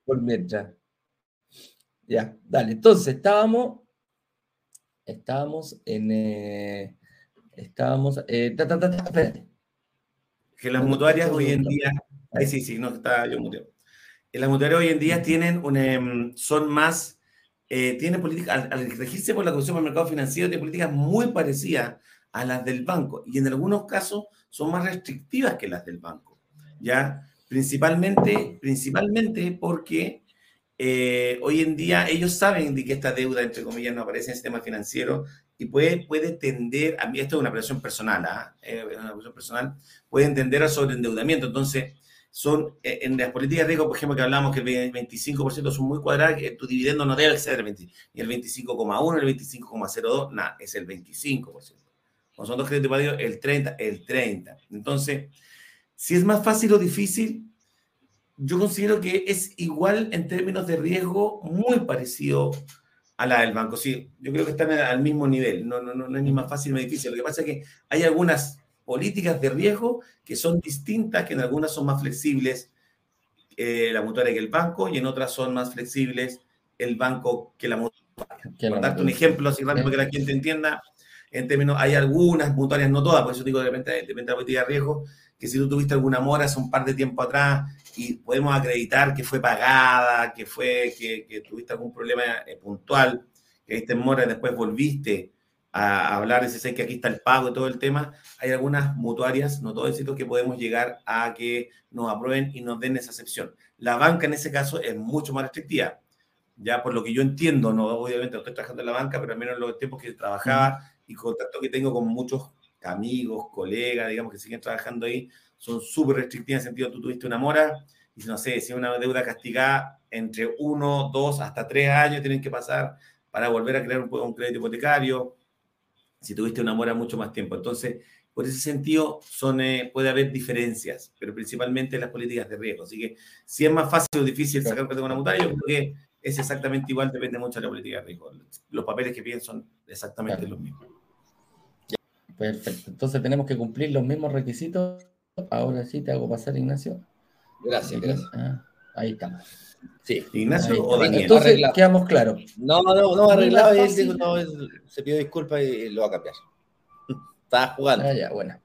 por mientras. Ya, dale. Entonces, estábamos, estábamos en, eh, estábamos, eh, ta, ta, ta, espérate. Que las mutuarias hoy en día, ahí sí, sí, no está yo muteo. Las mutuarias hoy en día tienen un, em, son más eh, tiene políticas, al, regirse por la Comisión del Mercado Financiero, tiene políticas muy parecidas a las del banco y en algunos casos son más restrictivas que las del banco, ¿ya? Principalmente, principalmente porque eh, hoy en día ellos saben de que esta deuda, entre comillas, no aparece en el sistema financiero y puede, puede tender, a mí esto es una presión personal, ¿ah? eh, una presión personal, puede tender a sobreendeudamiento. Entonces, son eh, en las políticas de riesgo, por ejemplo, que hablamos que el 25% son muy cuadradas, que tu dividendo no debe ser el 20, ni el 25,1, el 25,02, nada, es el 25%. Cuando son dos créditos hipotecarios, el 30, el 30. Entonces, si es más fácil o difícil, yo considero que es igual en términos de riesgo, muy parecido a la del banco. Sí, yo creo que están al mismo nivel, no, no, no, no es ni más fácil ni más difícil. Lo que pasa es que hay algunas políticas de riesgo que son distintas, que en algunas son más flexibles eh, la mutuaria que el banco y en otras son más flexibles el banco que la mutuaria. Para darte un ejemplo así rápido que la gente entienda, en términos, hay algunas mutuarias, no todas, por eso digo de repente, de la política de riesgo, que si tú tuviste alguna mora hace un par de tiempo atrás y podemos acreditar que fue pagada, que fue que, que tuviste algún problema eh, puntual, que viste en mora y después volviste a hablar, ese sé que aquí está el pago y todo el tema, hay algunas mutuarias, no todo éxito, que podemos llegar a que nos aprueben y nos den esa excepción. La banca en ese caso es mucho más restrictiva. Ya por lo que yo entiendo, no obviamente no estoy trabajando en la banca, pero al menos en los tiempos que trabajaba y contacto que tengo con muchos amigos, colegas, digamos, que siguen trabajando ahí, son súper restrictivas en el sentido, tú tuviste una mora y no sé, si una deuda castigada entre uno, dos, hasta tres años tienen que pasar para volver a crear un, un crédito hipotecario si tuviste una mora mucho más tiempo. Entonces, por ese sentido, son, eh, puede haber diferencias, pero principalmente en las políticas de riesgo. Así que si es más fácil o difícil sacar con una mutuaria, yo creo que es exactamente igual, depende mucho de la política de riesgo. Los papeles que piden son exactamente los mismos. Perfecto. Entonces tenemos que cumplir los mismos requisitos. Ahora sí te hago pasar, Ignacio. Gracias, gracias. Ah, ahí estamos. Sí. Ignacio o Daniel. Entonces quedamos claros. No, no, no, arreglado. no, se pidió disculpas y lo va a cambiar. [laughs] Estaba jugando. Ah, ya, bueno.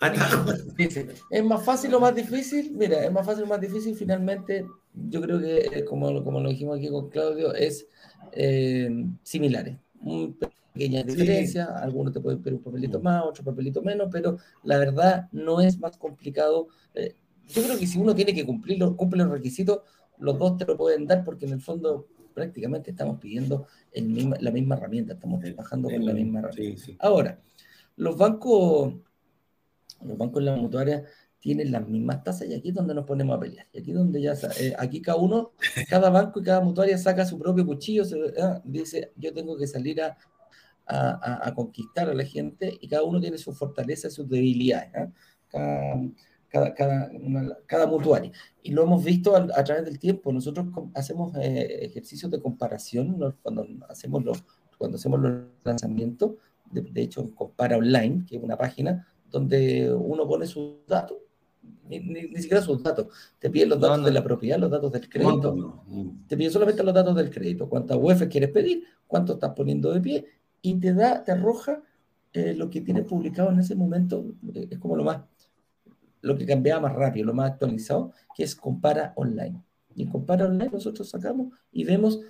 [laughs] ¿Es más fácil o más difícil? Mira, es más fácil o más difícil. Finalmente, yo creo que, eh, como, como lo dijimos aquí con Claudio, es eh, similares. pequeñas diferencias, algunos te pueden pedir un papelito mm. más, otro papelito menos, pero la verdad no es más complicado. Eh, yo creo que si uno tiene que cumplir los, cumple los requisitos, los dos te lo pueden dar porque en el fondo prácticamente estamos pidiendo el la misma herramienta, estamos trabajando con la misma herramienta. Ahora, los bancos, los bancos en la mutuaria tienen las mismas tasas y aquí es donde nos ponemos a pelear. Y aquí donde ya, eh, aquí cada uno, cada banco y cada mutuaria saca su propio cuchillo, ah, dice, yo tengo que salir a, a, conquistar a la gente y cada uno tiene su fortaleza y sus debilidades. ¿ah? Cada, cada, cada, mutuaria. Y lo hemos visto a, través del tiempo. Nosotros hacemos eh, ejercicios de comparación cuando, hacemos los, cuando hacemos los lanzamientos. De, de hecho, Compara Online, que es una página donde uno pone sus datos ni, siquiera sus datos. Te piden los datos de la propiedad, los datos del crédito. Te piden solamente los datos del crédito. Cuántas UF quieres pedir, cuánto estás poniendo de pie y te da, te arroja eh, lo que tienes publicado en ese momento. Eh, es como lo más, lo que cambia más rápido, lo más actualizado, que es compara online. Y en compara online nosotros sacamos y vemos.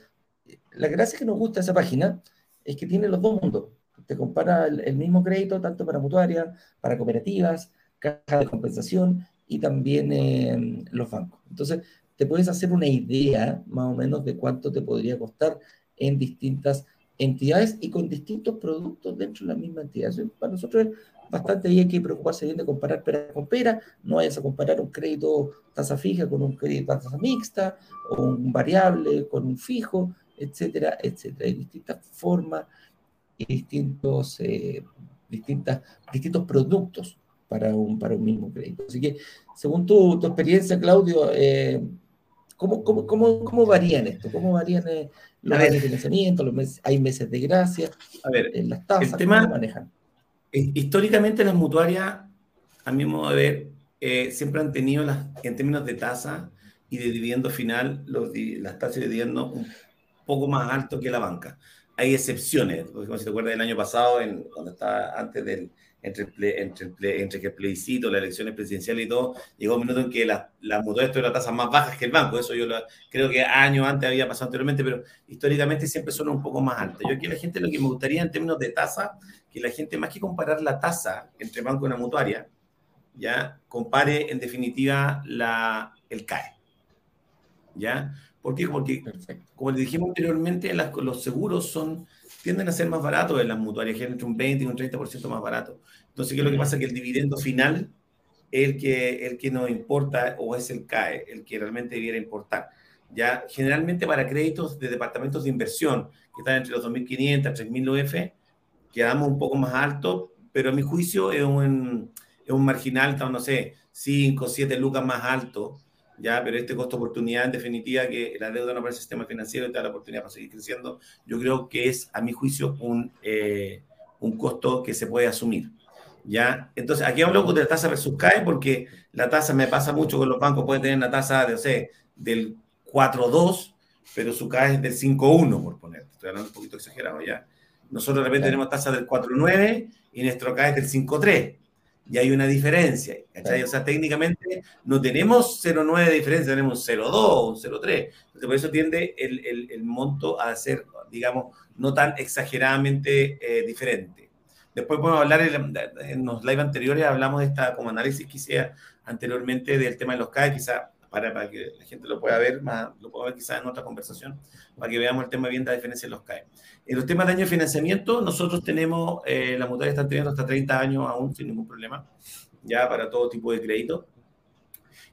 La gracia que nos gusta esa página es que tiene los dos mundos. Te compara el, mismo crédito tanto para mutuarias, para cooperativas, caja de compensación y también eh, los bancos. Entonces, te puedes hacer una idea más o menos de cuánto te podría costar en distintas entidades y con distintos productos dentro de la misma entidad. para nosotros es bastante bien que preocuparse bien de comparar pera con pera, no vayas a comparar un crédito tasa fija con un crédito tasa mixta o un variable con un fijo, etcétera, etcétera. Hay distintas formas y distintos, eh, distintas, distintos productos para un, para un mismo crédito. Así que, según tu, tu experiencia, Claudio, eh, ¿cómo, cómo, cómo, cómo, varían esto? ¿Cómo varían eh, los meses de financiamiento? Los meses, ¿Hay meses de gracia? A ver, en las tasas, el tema, ¿cómo manejan? Históricamente las mutuarias, a mi modo de ver, eh, siempre han tenido, las, en términos de tasa y de dividendo final, los, las tasas de dividendo un poco más alto que la banca. Hay excepciones, como si te acuerdas del año pasado, en, cuando estaba antes del entre, entre, entre, que el plebiscito, las elecciones presidenciales y todo, llegó un minuto en que las la mutuarias tuvieron tasas más bajas que el banco. Eso yo creo que años antes había pasado anteriormente, pero históricamente siempre son un poco más altas. Yo aquí la gente lo que me gustaría en términos de tasa, que la gente más que comparar la tasa entre banco y una mutuaria, ya compare en definitiva la, el CAE. ¿Ya? ¿Por qué? Porque, como le dijimos anteriormente, los seguros son tienden a ser más baratos en las mutuarias, entre un 20 y un 30% más barato. Entonces, ¿qué es lo que pasa? Que el dividendo final es el que, el que nos importa o es el CAE, el que realmente debiera importar. Ya, generalmente para créditos de departamentos de inversión, que están entre los 2.500 a 3.000 UF, quedamos un poco más alto, pero a mi juicio es un, es un marginal, no sé, 5, 7 lucas más alto ya, pero este costo oportunidad, en definitiva, que la deuda no para el sistema financiero y te da la oportunidad para seguir creciendo, yo creo que es, a mi juicio, un, eh, un costo que se puede asumir. ¿ya? Entonces, aquí hablo de la tasa versus CAE, porque la tasa me pasa mucho con los bancos, pueden tener una tasa de, o sea, del 4.2, pero su CAE es del 5.1, por poner. Estoy hablando un poquito exagerado ya. Nosotros de repente tenemos tasa del 4.9 y nuestro CAE es del 5.3 y hay una diferencia. O sea, técnicamente no tenemos 0,9 de diferencia, tenemos 0,2 un 0,3. por eso tiende el, el, el, monto a ser, digamos, no tan exageradamente eh, diferente. Después podemos hablar, en, los live anteriores hablamos de esta, como análisis que hice anteriormente del tema de los CAE, quizá para, para, que la gente lo pueda ver, más, lo pueda ver quizás en otra conversación, para que veamos el tema bien de la diferencia en los CAE. En los temas de año de financiamiento, nosotros tenemos, eh, la mutuaria están teniendo hasta 30 años aún sin ningún problema, ya para todo tipo de crédito.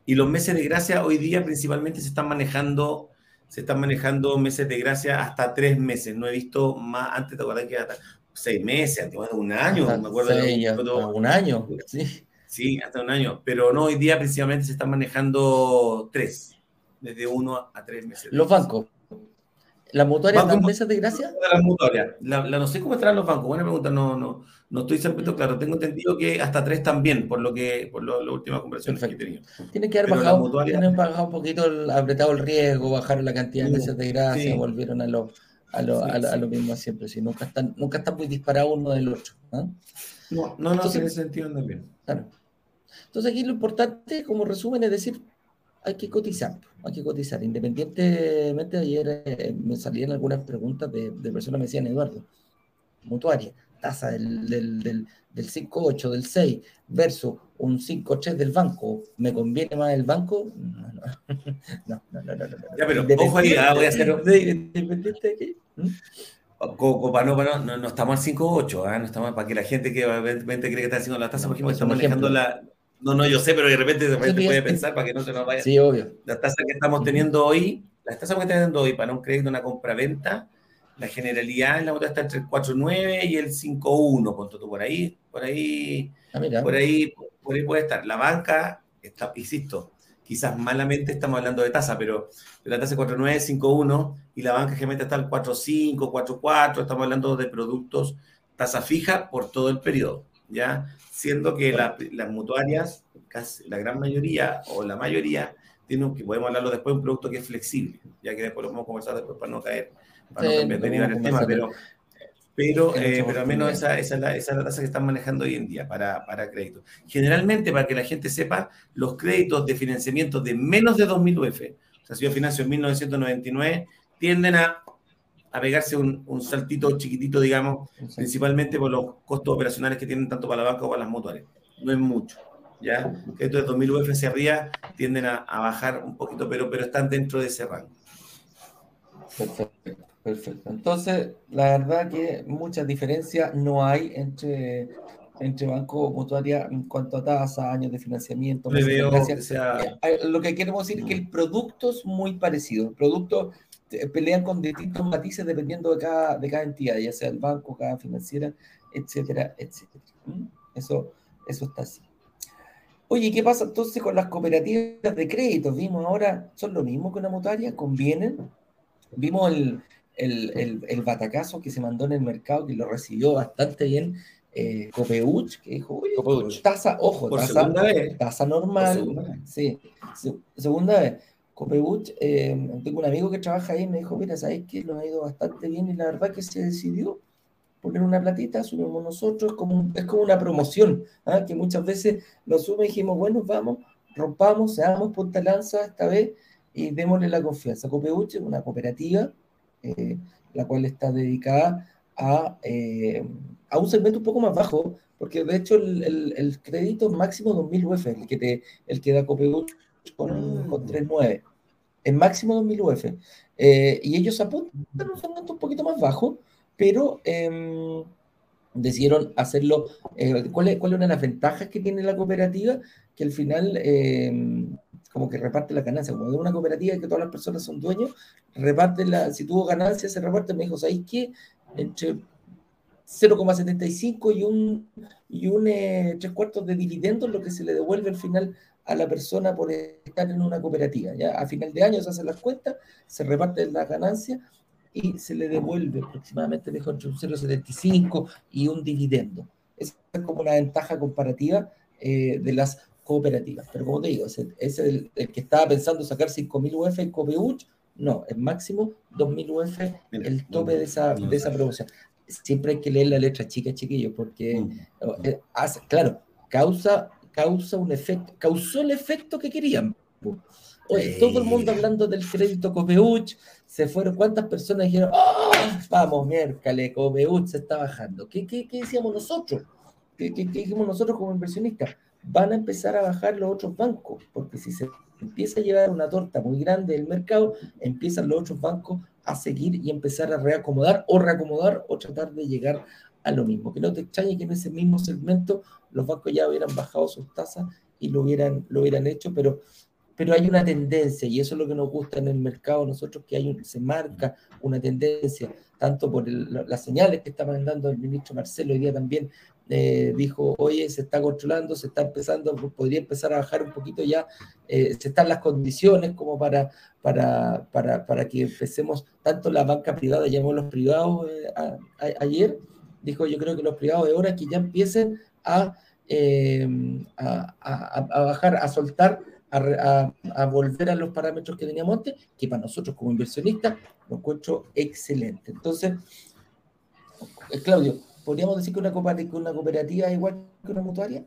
Y los meses de gracia hoy día principalmente se están manejando, se están manejando meses de gracia hasta tres meses. No he visto más, antes te acuerdas que hasta seis meses, antes de un año, me acuerdo. de un año, sí. Sí, hasta un año. Pero no, hoy día principalmente se están manejando tres, desde uno a tres meses. Los bancos. ¿Las mutuarias dan meses de gracia? Las mutuarias. La, no sé cómo estarán los bancos. Buena pregunta. No, no, no estoy siempre claro. Tengo entendido que hasta tres también, por lo que, por las últimas conversaciones que he tenido. Tienen que haber bajado, tienen bajado un poquito, el, apretado el riesgo, bajaron la cantidad de meses de gracia, volvieron a lo, a lo, a lo, mismo siempre. Sí, nunca están, nunca están muy disparados uno del otro. No, no, no, Entonces, tiene sentido también. Claro. Entonces aquí lo importante, como resumen, es decir, hay que cotizar, hay que cotizar. Independientemente, ayer eh, me salían algunas preguntas de, de personas me decían, Eduardo, mutuaria, tasa del, del, del, del 5.8, del 6, versus un 5.3 del banco, ¿me conviene más el banco? [laughs] No, no, no, no, no, no, Ya, pero ojo ahí, ah, voy a hacer... [laughs] ¿Independiente de qué? ¿Mm? Co- para no, no, no, no estamos al 5.8, ¿ah? no estamos para que la gente que de repente cree que está haciendo la tasa, porque No, estamos manejando la... No, no, yo sé, pero de repente, de repente puede pensar para que no se nos vaya. Sí, obvio. La tasa que estamos teniendo hoy, la tasa que estamos teniendo hoy para un crédito, una compra-venta, la generalidad en la otra está entre el 4.9 y el 5.1, punto tú por ahí, por ahí, Ah, por ahí, por ahí puede estar. La banca, está, insisto, quizás malamente estamos hablando de tasa, pero la tasa es 4.9, 5.1 y la banca generalmente está al 4.5, 4.4, estamos hablando de productos tasa fija por todo el periodo, ¿ya? Siendo que la- las mutuarias, casi la gran mayoría o la mayoría, tienen, que podemos hablarlo después, un producto que es flexible, ya que después lo vamos a conversar después para no caer, para Sí, no vamos el tema, pero, pero, eh, pero al menos esa, esa, es la, esa es la tasa que están manejando hoy en día para, para créditos. Generalmente, para que la gente sepa, los créditos de financiamiento de menos de 2.000 UF, o sea, si yo financio en 1999, tienden a, a pegarse un, un saltito chiquitito, digamos, principalmente por los costos operacionales que tienen tanto para la banca como para las mutuales. No es mucho. ¿ya? Estos de 2.000 UF hacia arriba tienden a, a bajar un poquito, pero, pero están dentro de ese rango. Perfecto, perfecto. Entonces, la verdad que muchas diferencias no hay entre, entre banco mutuaria en cuanto a tasa, años de financiamiento, veo sea... Eh, Lo que queremos decir es que el producto es muy parecido. El producto pelean con distintos matices dependiendo de cada, de cada entidad, ya sea el banco, cada financiera, etcétera, etcétera. Eso, eso está así. Oye, ¿qué pasa entonces con las cooperativas de crédito? Vimos ahora, ¿son lo mismo que una mutuaria? ¿Convienen? Vimos el, el, el, el batacazo que se mandó en el mercado, que lo recibió bastante bien eh, Copeuch, que dijo, oye, tasa, ojo, tasa, normal, segunda vez. Sí, se- segunda vez. Copeuch, eh, tengo un amigo que trabaja ahí y me dijo, mira, ¿sabes qué? Lo ha ido bastante bien y la verdad que se decidió poner una platita, subimos nosotros, como es como una promoción, ¿ah? que muchas veces lo sube y dijimos, bueno, vamos, rompamos, seamos punta lanza esta vez y démosle la confianza. Copeuch es una cooperativa, eh, la cual está dedicada a, eh, a un segmento un poco más bajo, porque de hecho el, el- crédito máximo 2.000 UF, el que, te, el que da Copeuch con, con 3.9, es máximo 2.000 UF. Eh, y ellos apuntan a un segmento un poquito más bajo, pero em, decidieron hacerlo. eh, ¿cuál, es, ¿Cuál es una de las ventajas que tiene la cooperativa? Que al final, em, como que reparte la ganancia. Como de una cooperativa que todas las personas son dueños, reparte la. Si tuvo ganancia, se reparte. Me dijo, ¿sabéis qué? Entre 0,75 y un, y un eh, tres cuartos de dividendos, lo que se le devuelve al final a la persona por estar en una cooperativa. ¿ya? A final de año se hacen las cuentas, se reparten las ganancias y se le devuelve aproximadamente mejor entre un 0,75 y un dividendo. Esa es como una ventaja comparativa eh, de las cooperativas. Pero como te digo, es el, es el, el que estaba pensando sacar 5.000 UF en Copeuch, no, es máximo 2.000 UF el tope de esa, de esa promoción. Siempre hay que leer la letra chica, chiquillos, porque Mm. eh, hace- claro, causa, causa un efecto, causó el efecto que querían. Oye, Sí. todo el mundo hablando del crédito Copeuch, se fueron, ¿cuántas personas dijeron, "Oh, vamos, miércoles, Copeuch se está bajando? ¿Qué, qué, qué decíamos nosotros? ¿Qué, qué, qué dijimos nosotros como inversionistas? Van a empezar a bajar los otros bancos, porque si se empieza a llevar una torta muy grande del mercado, empiezan los otros bancos a seguir y empezar a reacomodar o reacomodar o tratar de llegar a lo mismo. Que no te extrañe que en ese mismo segmento los bancos ya hubieran bajado sus tasas y lo hubieran, lo hubieran hecho, pero, pero hay una tendencia y eso es lo que nos gusta en el mercado nosotros, que hay un- se marca una tendencia, tanto por el- la- las señales que está mandando el ministro Marcelo hoy día también, eh, dijo, oye, se está controlando, se está empezando, podría empezar a bajar un poquito ya, eh, se están las condiciones como para, para, para, para que empecemos, tanto la banca privada, llamó los privados eh, a- a- ayer, dijo, yo creo que los privados de hora que ya empiecen a, eh, a, a- bajar, a soltar, a, volver a los parámetros que teníamos antes, que para nosotros como inversionistas lo encuentro excelente. Entonces, eh, Claudio, ¿podríamos decir que una, que una cooperativa es igual que una mutuaria?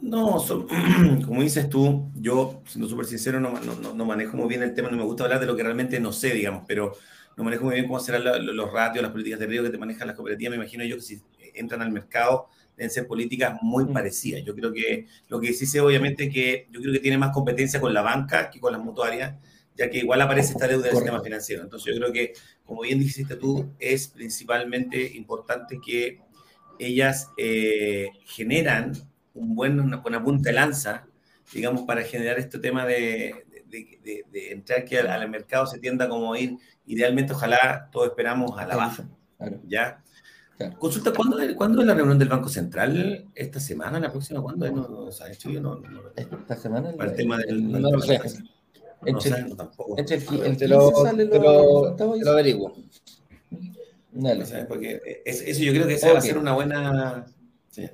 No, [clears throat] como dices tú, yo, siendo súper sincero, no, no, manejo muy bien el tema, no me gusta hablar de lo que realmente no sé, digamos, pero no manejo muy bien cómo serán los ratios, las políticas de riesgo que te manejan las cooperativas. Me imagino yo que si entran al mercado deben ser políticas muy mm. parecidas. Yo creo que lo que sí sé, obviamente, que yo creo que tiene más competencia con la banca que con las mutuarias, ya que igual aparece esta deuda del sistema financiero. Entonces, yo creo que, como bien dijiste tú, es principalmente importante que ellas eh, generan un buen, una buena punta de lanza, digamos, para generar este tema de, de, entrar que al, mercado se tienda como a ir, idealmente, ojalá todos esperamos a la baja. ¿Ya? Consulta, ¿cuándo, ¿cuándo, es la reunión del Banco Central? ¿Esta semana? ¿La próxima? ¿Cuándo? No, se ha hecho yo no, Esta semana. Para el tema del. No, lo sé. Entre, tampoco. Entre el, te lo, te lo, lo averiguo. Dale. Porque eso yo creo que esa va a ser una buena. Sí.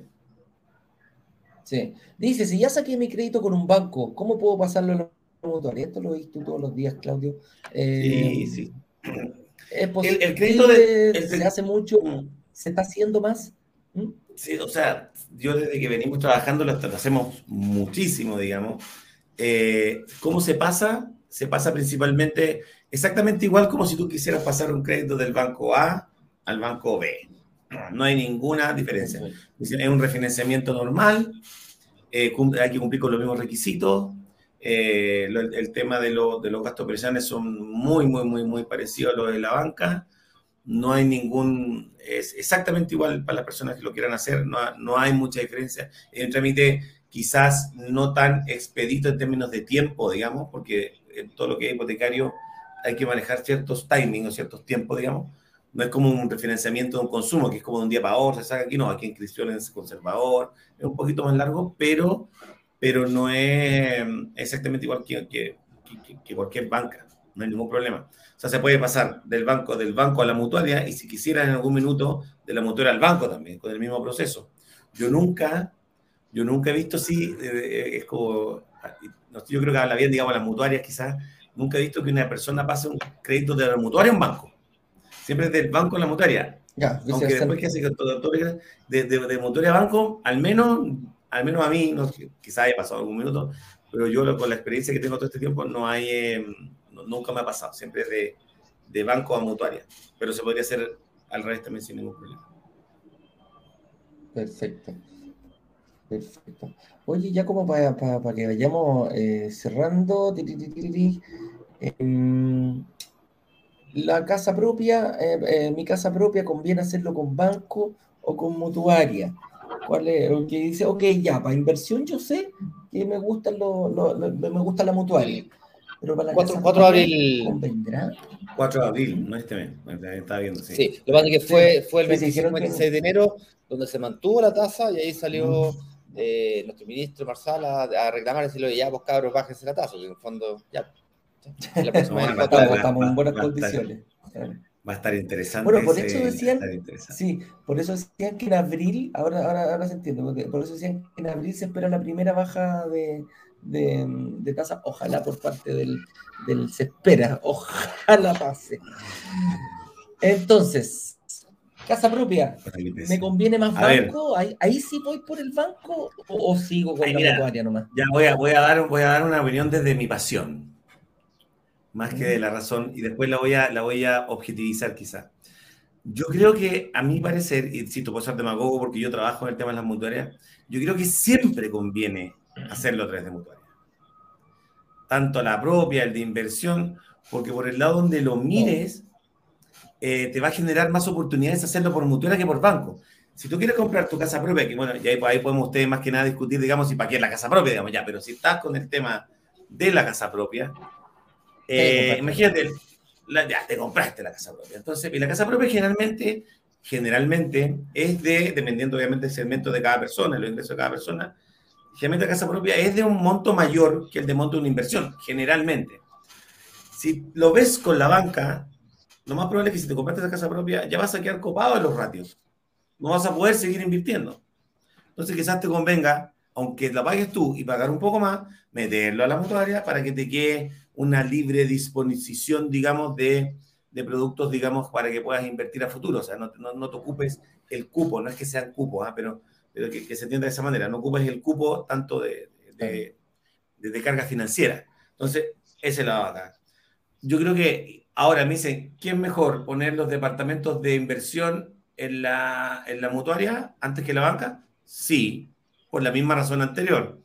sí. Dice: si ya saqué mi crédito con un banco, ¿cómo puedo pasarlo a la mutuaria? Esto lo visto todos los días, Claudio. Eh, sí, sí. Es posible. El, crédito de, se hace mucho se está haciendo más. ¿Mm? Sí, o sea, yo desde que venimos trabajando lo hacemos muchísimo, digamos. Eh, ¿Cómo se pasa? Se pasa principalmente exactamente igual como si tú quisieras pasar un crédito del banco A al banco B. No hay ninguna diferencia. Es un refinanciamiento normal, eh, hay que cumplir con los mismos requisitos. Eh, el, tema de, de, los gastos operacionales son muy, muy, muy, muy parecidos a los de la banca no hay ningún, es exactamente igual para las personas que lo quieran hacer, no, no hay mucha diferencia. Es un trámite quizás no tan expedito en términos de tiempo, digamos, porque en todo lo que es hipotecario hay que manejar ciertos timings o ciertos tiempos, digamos. No es como un refinanciamiento de un consumo, que es como de un día para otro, se saca aquí, no, aquí inscripción es conservador, es un poquito más largo, pero, pero no es exactamente igual que, que, que cualquier banca, no hay ningún problema. O sea, se puede pasar del banco, del banco a la mutuaria y si quisiera en algún minuto de la mutuaria al banco también, con el mismo proceso. Yo nunca, yo nunca he visto si, eh, es como, yo creo que habla bien, digamos, las mutuarias quizás, nunca he visto que una persona pase un crédito de la mutuaria a un banco. Siempre es del banco a la mutuaria. Ya, Aunque después que hace de, de, de mutuaria a banco, al menos, al menos a mí, no, quizás haya pasado algún minuto, pero yo con la experiencia que tengo todo este tiempo, no hay... Em, nunca me ha pasado, siempre de, banco a mutuaria, pero se podría hacer al revés también sin ningún problema. Perfecto. Perfecto. Oye, ya como para, para, que vayamos eh, cerrando, em, la casa propia, eh, eh, mi casa propia, ¿conviene hacerlo con banco o con mutuaria? ¿Cuál es? Que dice, ok, ya, para inversión yo sé que me gusta, lo, me gusta la mutuaria. Pero para 4, 4 de abril. ¿Convendrá? 4 de abril, no este mes. Estaba viendo, sí. Sí, lo que pasa es que fue, fue el 26 de enero donde se mantuvo la tasa y ahí salió eh, nuestro ministro Marsal a, a reclamar y decirle, ya vos cabros, bájense la tasa, que en el fondo, ya. La próxima no, estamos, estamos en buenas condiciones. Va a estar interesante. Bueno, por eso decían, sí, por eso decían que en abril, ahora, ahora, ahora se entiende, porque por eso decían que en abril se espera la primera baja de, de, tasa, ojalá por parte del, del, se espera, [laughs] ojalá pase. Entonces, casa propia, ¿me conviene más banco? Ahí, ahí, sí voy por el banco o, sigo con la mutuaria nomás? Ya voy a, voy, a dar, voy a dar una opinión desde mi pasión, más que de la razón, y después la voy a, la voy a objetivizar quizá. Yo creo que, a mi parecer, y si tú puedes ser demagogo porque yo trabajo en el tema de las mutuarias, yo creo que siempre conviene hacerlo a través de mutuaria. Tanto la propia, el de inversión, porque por el lado donde lo mires, eh, te va a generar más oportunidades hacerlo por mutuaria que por banco. Si tú quieres comprar tu casa propia, que bueno, ya ahí, podemos ustedes más que nada discutir, digamos, si para qué es la casa propia, digamos, ya, pero si estás con el tema de la casa propia, eh, imagínate, ya te compraste la casa propia. Entonces, y la casa propia generalmente, generalmente es de, dependiendo obviamente del segmento de cada persona, el ingreso de cada persona, generalmente la casa propia es de un monto mayor que el de monto de una inversión, generalmente. Si lo ves con la banca, lo más probable es que si te compraste esa casa propia, ya vas a quedar copado en los ratios. No vas a poder seguir invirtiendo. Entonces quizás te convenga, aunque la pagues tú y pagar un poco más, meterlo a la mutuaria para que te quede una libre disposición, digamos, de, de productos, digamos, para que puedas invertir a futuro. O sea, no, no, no te ocupes el cupo, no es que sean cupos, ¿ah? pero pero que, se entienda de esa manera, no ocupes el cupo tanto de, de, carga financiera. Entonces, esa es la vaca. Yo creo que ahora me dicen, ¿quién mejor poner los departamentos de inversión en la, en la mutuaria antes que la banca? Sí, por la misma razón anterior.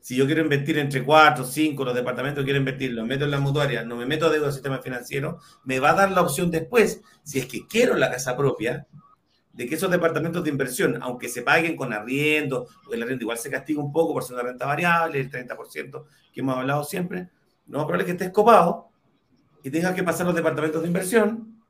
Si yo quiero invertir entre cuatro, cinco, los departamentos quiero invertir, los meto en la mutuaria, no me meto a deuda del sistema financiero, me va a dar la opción después, si es que quiero la casa propia, de que esos departamentos de inversión, aunque se paguen con arriendo, porque el arriendo igual se castiga un poco por ser una renta variable, el 30% que hemos hablado siempre, no probable que estés copado y tengas que pasar los departamentos de inversión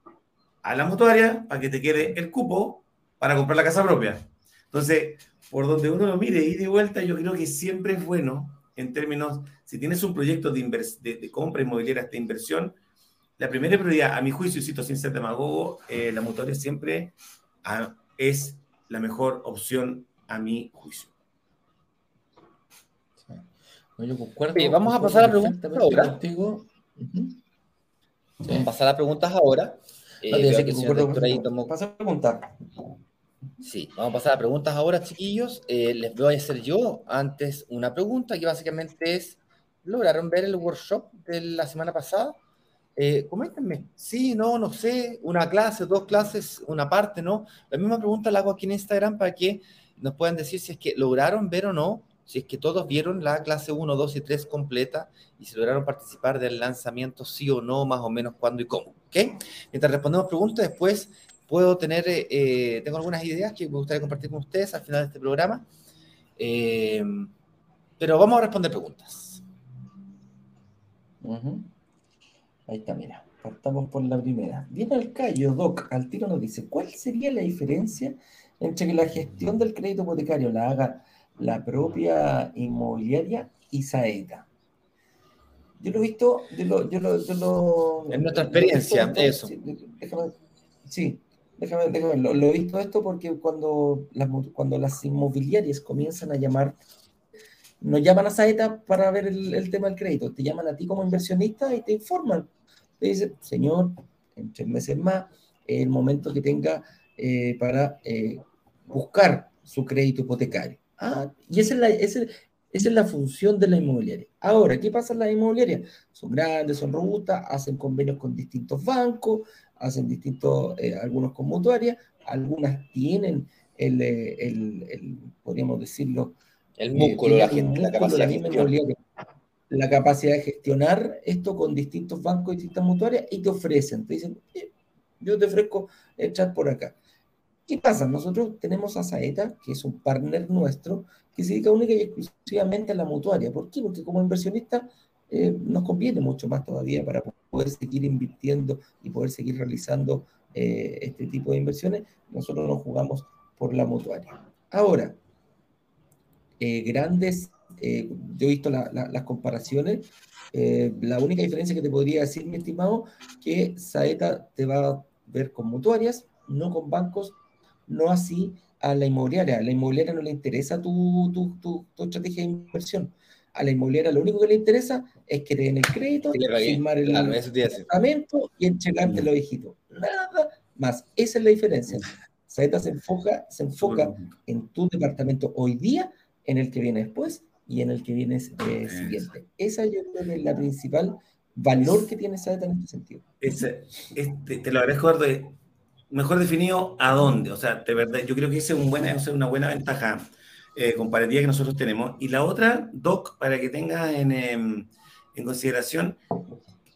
a la mutuaria para que te quede el cupo para comprar la casa propia. Entonces, por donde uno lo mire y de vuelta, yo creo que siempre es bueno en términos, si tienes un proyecto de, de, compra inmobiliaria de inversión, la primera prioridad, a mi juicio, y cito sin ser demagogo, eh, la mutuaria siempre ah, es la mejor opción a mi juicio. vamos a pasar a preguntas ahora. Vamos a pasar a preguntas ahora. Eh, que Pasa a preguntar. Sí, vamos a pasar a preguntas ahora, chiquillos. Eh, les voy a hacer yo antes una pregunta que básicamente es, ¿lograron ver el workshop de la semana pasada? Eh, coméntenme, sí, no, no sé, una clase, dos clases, una parte, ¿no? La misma pregunta la hago aquí en Instagram para que nos puedan decir si es que lograron ver o no, si es que todos vieron la clase 1, 2 y 3 completa y si lograron participar del lanzamiento, sí o no, más o menos cuándo y cómo, ¿ok? Mientras respondemos preguntas, después puedo tener, eh, eh, tengo algunas ideas que me gustaría compartir con ustedes al final de este programa, eh, pero vamos a responder preguntas. Ahí está, mira, partamos por la primera. Viene el callo, Doc, al tiro nos dice, ¿cuál sería la diferencia entre que la gestión del crédito hipotecario la haga la propia inmobiliaria y Saeta? Yo lo he visto, yo lo, en nuestra experiencia, eso. sí, déjame, déjame lo, he visto esto porque cuando las, cuando las inmobiliarias comienzan a llamar, no llaman a Saeta para ver el, tema del crédito, te llaman a ti como inversionista y te informan. Te dicen, señor, en tres meses más, el momento que tenga eh, para eh, buscar su crédito hipotecario. Ah, y esa es, la, esa, esa es la función de la inmobiliaria. Ahora, ¿qué pasa en la inmobiliaria? Son grandes, son robustas, hacen convenios con distintos bancos, hacen distintos, eh, algunos con mutuarias, algunas tienen el, eh, el, el podríamos decirlo, el músculo, la, la, capacidad la, capacidad de gestionar esto con distintos bancos y distintas mutuarias y te ofrecen, te dicen, eh, yo te ofrezco echar por acá. ¿Qué pasa? Nosotros tenemos a Saeta, que es un partner nuestro, que se dedica única y exclusivamente a la mutuaria. ¿Por qué? Porque como inversionista eh, nos conviene mucho más todavía para poder seguir invirtiendo y poder seguir realizando eh, este tipo de inversiones. Nosotros nos jugamos por la mutuaria. Ahora, eh, grandes, yo he visto las comparaciones. la única diferencia que te podría decir, mi estimado, que Saeta te va a ver con mutuarias, no con bancos, no así a la inmobiliaria. A la inmobiliaria no le interesa tu, tu, tu estrategia de inversión a la inmobiliaria lo único que le interesa es que te den el crédito, firmar el departamento y entregarte los hijitos. Nada más. Esa es la diferencia. Saeta se enfoca, se enfoca en tu departamento hoy día, en el que viene después y en el que viene eh, siguiente. Esa yo creo que es la principal valor que tiene Saeta en este sentido. Ese, este, te lo agradezco, Eduardo. Mejor definido a dónde. O sea, de verdad, yo creo que esa es, un buena, es una buena ventaja eh, comparativa que nosotros tenemos. Y la otra, Doc, para que tengas en, em, en consideración,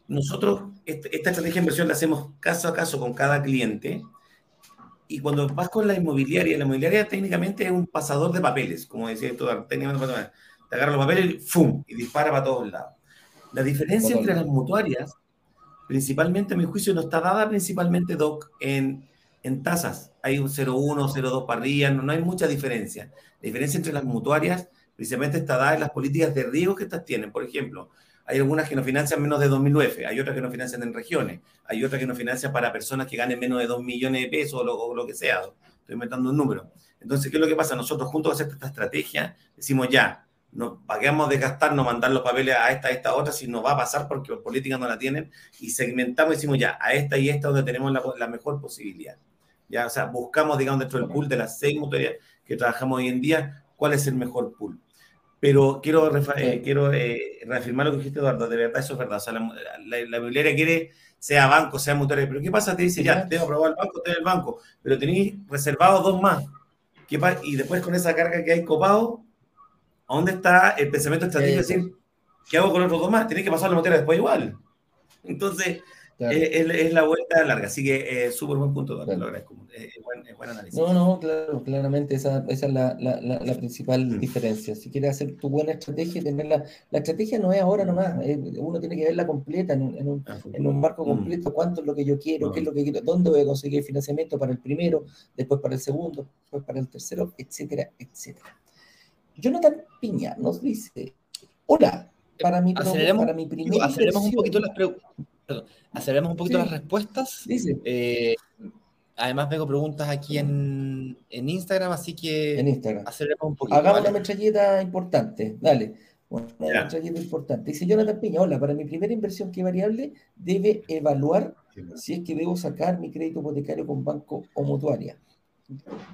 nosotros esta, estrategia de inversión la hacemos caso a caso con cada cliente. Y cuando vas con la inmobiliaria, la inmobiliaria técnicamente es un pasador de papeles, como decía tú, técnicamente te agarra los papeles y ¡fum! y dispara para todos lados. La diferencia entre las mutuarias, principalmente a mi juicio, no está dada principalmente, Doc, en en tasas hay un 0,1, 0,2 para arriba, no, hay mucha diferencia. La diferencia entre las mutuarias precisamente está dada en las políticas de riesgo que estas tienen. Por ejemplo, hay algunas que no financian menos de 2.000 hay otras que no financian en regiones, hay otras que no financian para personas que ganen menos de 2 millones de pesos o lo, que sea. Estoy inventando un número. Entonces, ¿qué es lo que pasa? Nosotros juntos a hacer esta estrategia decimos ya, no paguemos de gastar, no mandar los papeles a esta, a esta, otra, si no va a pasar porque las políticas no la tienen, y segmentamos y decimos ya, a esta y esta donde tenemos la, la mejor posibilidad. Ya, o sea, buscamos, digamos, dentro del pool de las seis mutuarias que trabajamos hoy en día, cuál es el mejor pool. Pero quiero, eh, quiero eh, reafirmar lo que dijiste, Eduardo, de verdad eso es verdad. O sea, la, la, quiere, sea banco, sea mutuaria, pero ¿qué pasa? Te dice, ya, te dejo probar el banco, te el banco, pero tenéis reservados dos más. ¿Qué y después con esa carga que hay copado, ¿a dónde está el pensamiento estratégico? Es decir, ¿qué hago con los otros dos más? Tienes que pasar la mutuaria después igual. Entonces, es, la vuelta larga, así que es súper buen punto, lo agradezco. Es buen, análisis. No, no, claro, claramente esa, esa es la, la, la, principal mm. diferencia. Si quieres hacer tu buena estrategia, tenerla. La estrategia no es ahora nomás, uno tiene que verla completa en un, en un, ah, en un marco mm. completo. ¿Cuánto es lo que yo quiero? ¿Qué es lo que quiero? ¿Dónde voy a conseguir financiamiento para el primero? Después para el segundo, después para el tercero, etcétera, etcétera. Jonathan Piña nos dice: Hola, para mi, para mi primera. Aceleremos un poquito las preguntas perdón, aceleremos un poquito las respuestas. Dice. Eh, además, vengo preguntas aquí en, en, Instagram, así que en Instagram. aceleremos un poquito. Hagamos una metralleta importante, dale. Una metralleta importante. Dice Jonathan Piña, hola, para mi primera inversión, ¿qué variable debe evaluar si es que debo sacar mi crédito hipotecario con banco o mutuaria?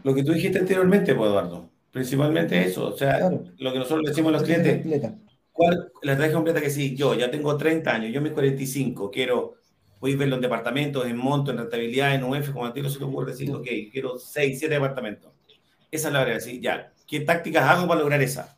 Lo que tú dijiste anteriormente, pues, Eduardo. Principalmente eso, o sea, lo que nosotros le decimos a los clientes, ¿Cuál, la estrategia completa que sí, yo ya tengo 30 años, yo mis 45, quiero, voy a ver los departamentos en monto, en rentabilidad, en UF, como a ti no se te ocurre decir, ok, quiero 6, 7 departamentos. Esa es la verdad, sí, ya. ¿Qué tácticas hago para lograr esa?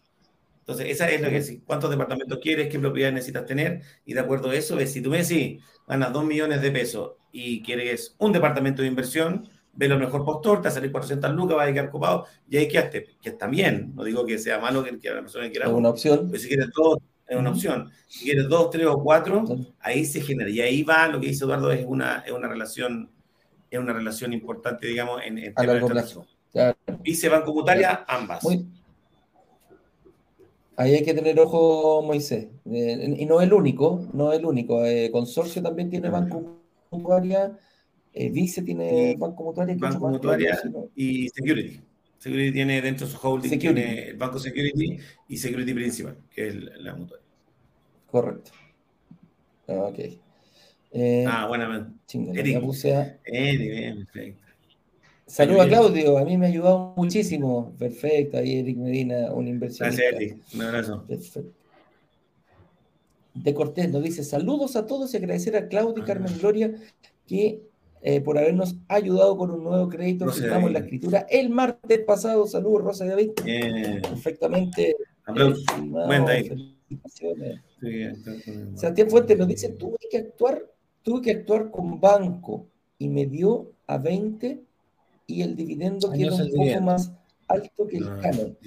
Entonces, esa es la que sí. ¿Cuántos departamentos quieres? ¿Qué propiedades necesitas tener? Y de acuerdo a eso, si tú me decís, ganas 2 millones de pesos y quieres un departamento de inversión, ve lo mejor postor, te salir 400 lucas, va a quedar copado, y ahí quedaste, que está bien, no digo que sea malo que, que la persona quiera. Es una opción. Pero si quieres dos, es una opción. Si quieres dos, tres o cuatro, ahí se genera, y ahí va, lo que dice Eduardo, es una, es una relación es una relación importante, digamos, en, el a largo plazo. Vice Banco Mutaria, ambas. Ahí hay que tener ojo, Moisés. Eh, y no es el único, no es el único. Eh, Consorcio también tiene Banco eh, Vice tiene Banco Mutuaria. Banco Mutuaria y Security. Security tiene dentro de su holding tiene el Banco Security y Security Principal, que es la mutuaria. Correcto. Ah, ok. Eh, ah, bueno, Eric. Puse a... bien, perfecto. Saludos a Claudio, a mí me ha ayudado muchísimo. Perfecto, ahí Eric Medina, un inversionista. Gracias, Eric. Un abrazo. Perfecto. De Cortés nos dice saludos a todos y agradecer a Claudio y ah. Carmen Gloria que eh, por habernos ayudado con un nuevo crédito. Estamos en la escritura el martes pasado. Saludos, Rosa David. Perfectamente. Felicitaciones. Santiago Fuentes nos dice, tuve que actuar, tuve que actuar con banco y me dio a 20 y el dividendo queda un poco más alto que el ah, canon.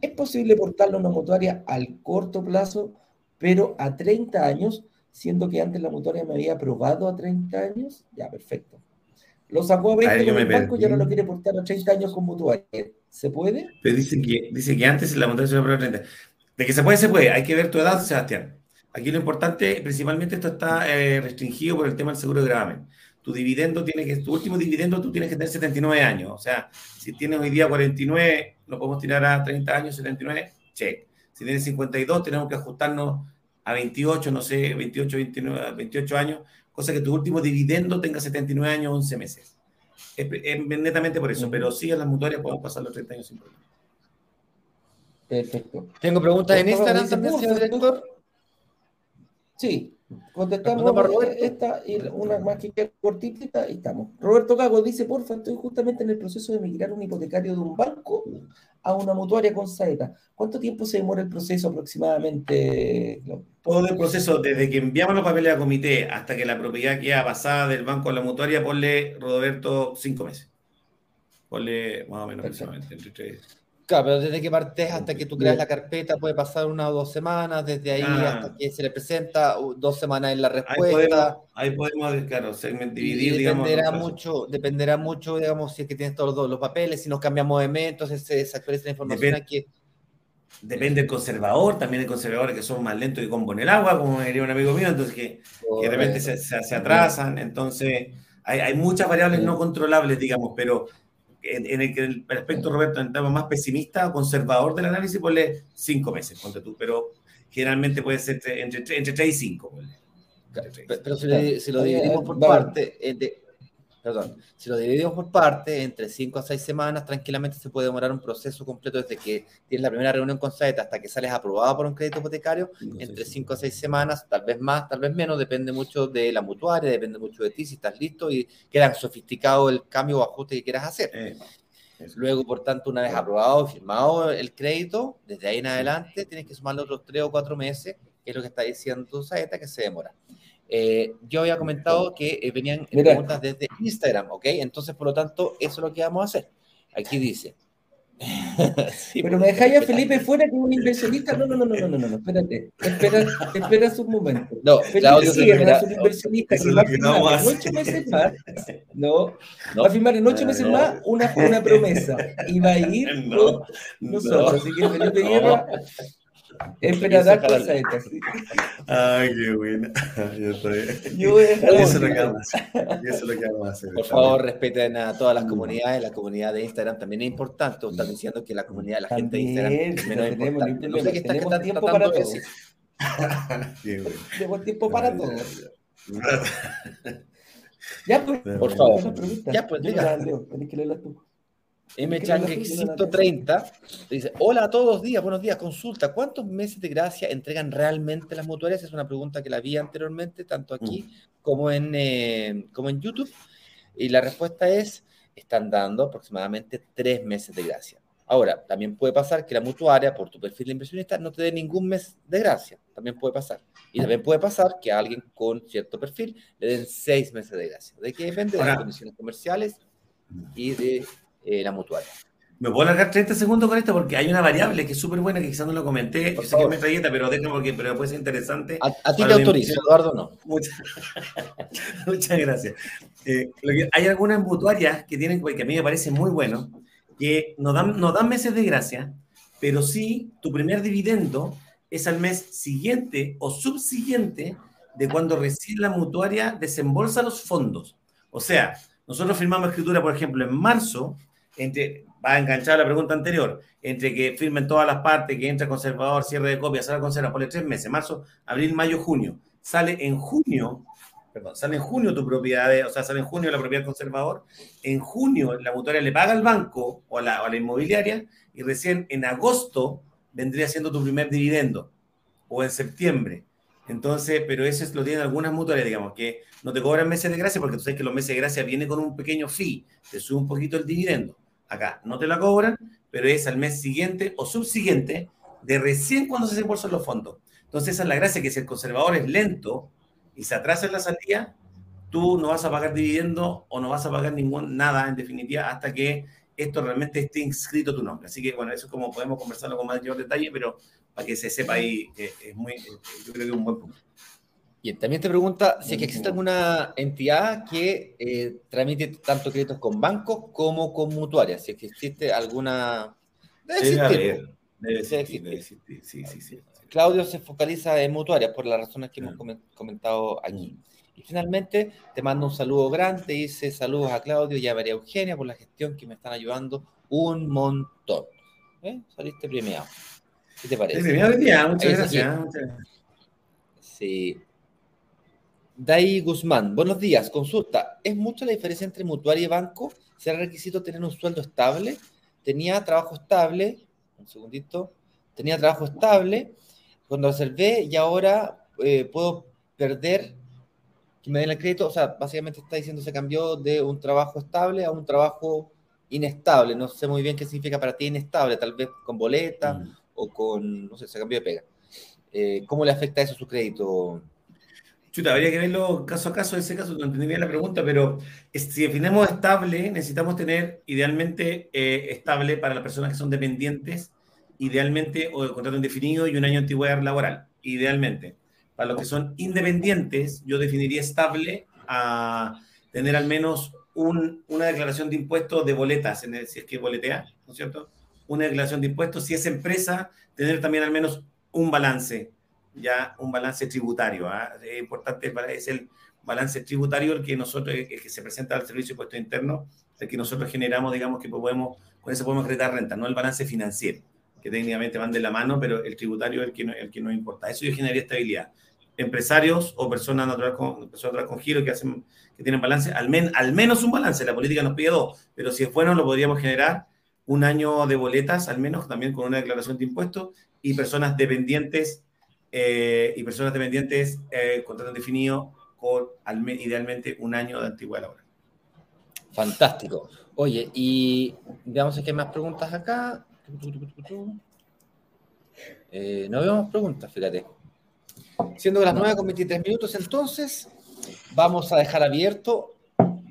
Es posible portarlo a una mutuaria al corto plazo, pero a 30 años siendo que antes la mutuaria me había aprobado a 30 años, ya, perfecto. Lo sacó a 20 con el banco y ahora lo quiere portar a 30 años con mutuaria. ¿Se puede? Pero dice que, dice que antes la mutuaria se aprobado a 30. De que se puede, se puede. Hay que ver tu edad, Sebastián. Aquí lo importante, principalmente esto está eh, restringido por el tema del seguro de gravamen. Tu dividendo tiene que, tu último dividendo tú tienes que tener 79 años. O sea, si tienes hoy día 49, lo podemos tirar a 30 años, 79, check. Si tienes 52, tenemos que ajustarnos a 28, no sé, 28, 29, 28 años, cosa que tu último dividendo tenga 79 años, 11 meses. Es, netamente por eso, pero sí a las mutuarias podemos pasar los 30 años sin problema. Perfecto. Tengo preguntas en Instagram también, señor director. Sí, Contestamos esta y una más que cortita y estamos. Roberto Cago dice, porfa, estoy justamente en el proceso de migrar un hipotecario de un banco a una mutuaria con saeta. ¿Cuánto tiempo se demora el proceso aproximadamente? Todo el proceso, desde que enviamos los papeles a comité hasta que la propiedad queda pasada del banco a la mutuaria, ponle, Roberto, cinco meses. Ponle más o menos aproximadamente, entre tres Claro, pero desde que partes hasta que tú creas la carpeta puede pasar una o dos semanas, desde ahí ah. hasta que se le presenta, dos semanas en la respuesta. Ahí podemos, claro, dividir, dependerá mucho, dependerá mucho, digamos, si es que tienes todos los, papeles, si nos cambiamos de mes, entonces se, actualiza la información aquí. Depende del conservador, también hay conservadores que son más lentos y con el agua, como diría un amigo mío, entonces que, de repente se, se, atrasan, entonces hay, hay muchas variables no controlables, digamos, pero en, el que el aspecto, Roberto, entraba más pesimista o conservador del análisis, ponle cinco meses, ponte tú, pero generalmente puede ser entre, entre, 3 y 5. Pero si, si, lo dividimos por parte, perdón, si lo dividimos por parte, entre 5 a 6 semanas, tranquilamente se puede demorar un proceso completo desde que tienes la primera reunión con Saeta hasta que sales aprobado por un crédito hipotecario, entre 5 a 6 semanas, tal vez más, tal vez menos, depende mucho de la mutuaria, depende mucho de ti, si estás listo y queda sofisticado el cambio o ajuste que quieras hacer. Eh, Luego, por tanto, una vez aprobado, firmado el crédito, desde ahí en adelante tienes que sumarle otros 3 o 4 meses, que es lo que está diciendo Saeta, que se demora. Eh, yo había comentado que eh, venían preguntas desde Instagram, ¿ok? Entonces, por lo tanto, eso es lo que vamos a hacer. Aquí dice. [laughs] Pero me dejáis a Felipe fuera como un inversionista. No, no, no, no, no, no, no, espérate. Espera, espera un momento. No, Felipe Claudio, sí, es un inversionista que va a firmar en ocho meses más. No, va a firmar en ocho meses más una, una promesa. Y va a ir no, nosotros. Así que Felipe Esperará cosa esta, sí. Ay, qué buena. [laughs] Yo estoy. Yo voy a dejar eso, es lo que vamos eso es lo que vamos a hacer. Por favor, respeten a todas las mm. comunidades. La comunidad de Instagram también es importante. Están diciendo que la comunidad, la gente de Instagram es menos importante. No sé qué está [laughs] tenemos tiempo para todo. Tenemos tiempo para todo. ya, pues. Por favor. Ya, pues, diga. Tienes que leerla tú. MChanguexito30 dice: Hola a todos días, buenos días. Consulta: ¿cuántos meses de gracia entregan realmente las mutuarias? Es una pregunta que la vi anteriormente, tanto aquí mm. como, en, eh, como en YouTube. Y la respuesta es: están dando aproximadamente tres meses de gracia. Ahora, también puede pasar que la mutuaria, por tu perfil de inversionista, no te dé ningún mes de gracia. También puede pasar. Y también puede pasar que a alguien con cierto perfil le den seis meses de gracia. ¿De qué depende? De las condiciones comerciales y de eh, la mutuaria. Me puedo alargar 30 segundos con esto porque hay una variable que es súper buena que quizás no lo comenté. Yo sé que me trayeta, pero déjame porque pero puede ser interesante. A, ti te autorizo, Eduardo, no. Muchas, [laughs] muchas gracias. Eh, hay algunas mutuarias que tienen, que a mí me parece muy bueno, que nos dan, nos dan meses de gracia, pero sí tu primer dividendo es al mes siguiente o subsiguiente de cuando recién la mutuaria desembolsa los fondos. O sea, nosotros firmamos escritura, por ejemplo, en marzo entre, va a enganchar la pregunta anterior, entre que firmen todas las partes, que entra conservador, cierre de copia, sale conservador, por tres meses, marzo, abril, mayo, junio. Sale en junio, perdón, sale en junio tu propiedad, o sea, sale en junio la propiedad conservador, en junio la mutuaria le paga al banco o a la, la inmobiliaria y recién en agosto vendría siendo tu primer dividendo, o en septiembre. Entonces, pero eso es, lo tienen algunas mutuarias, digamos, que no te cobran meses de gracia porque tú sabes que los meses de gracia vienen con un pequeño fee, te sube un poquito el dividendo. Acá no te la cobran, pero es al mes siguiente o subsiguiente de recién cuando se desembolsan los fondos. Entonces, esa es la gracia, que si el conservador es lento y se atrasa en la salida, tú no vas a pagar dividendo o no vas a pagar ningún, nada, en definitiva, hasta que esto realmente esté inscrito tu nombre. Así que, bueno, eso es como podemos conversarlo con mayor detalle, pero para que se sepa ahí, es muy, yo creo que es un buen punto. Y también te pregunta si es que existe alguna entidad que eh, tramite tanto créditos con bancos como con mutuarias. Si es que existe alguna. Debe existir. Debe existir, debe existir. Sí, sí, sí. Claudio se focaliza en mutuarias por las razones que hemos comentado aquí. Y finalmente te mando un saludo grande, dice saludos a Claudio y a María Eugenia por la gestión que me están ayudando un montón. ¿Eh? Saliste premiado. ¿Qué te parece? Premiado, muchas gracias. Sí. Dai Guzmán, buenos días. Consulta, ¿es mucha la diferencia entre mutuaria y banco? ¿Será requisito tener un sueldo estable? Tenía trabajo estable, un segundito, tenía trabajo estable cuando observé y ahora eh, puedo perder que me den el crédito. O sea, básicamente está diciendo se cambió de un trabajo estable a un trabajo inestable. No sé muy bien qué significa para ti inestable, tal vez con boleta mm. o con, no sé, se cambió de pega. Eh, ¿Cómo le afecta eso a su crédito? Chuta, habría que verlo caso a caso, en ese caso no entendí bien la pregunta, pero si definimos estable, necesitamos tener idealmente eh, estable para las personas que son dependientes, idealmente o de contrato indefinido y un año de antigüedad laboral, idealmente. Para los que son independientes, yo definiría estable a tener al menos una declaración de impuestos de boletas, si es que boletea, ¿no es cierto? Una declaración de impuestos, si es empresa, tener también al menos un balance ya un balance tributario. ¿ah? Es importante, es el balance tributario el que nosotros, el que se presenta al Servicio de Impuestos Internos, el que nosotros generamos, digamos que podemos, con eso podemos acreditar renta, no el balance financiero, que técnicamente van de la mano, pero el tributario es el que, el que nos importa. Eso yo generaría estabilidad. empresarios o personas naturales con, personas con giro que hacen que tienen balance, al, men, al menos un balance, la política nos pide dos, pero si es bueno lo podríamos generar un año de boletas, al menos también con una declaración de impuestos, y personas dependientes, eh, y personas dependientes, eh, contrato definido, con al, idealmente un año de antigüedad laboral. Fantástico. Oye, y veamos si hay más preguntas acá. Eh, no vemos preguntas, fíjate. Siendo las 9 con 23 minutos, entonces vamos a dejar abierto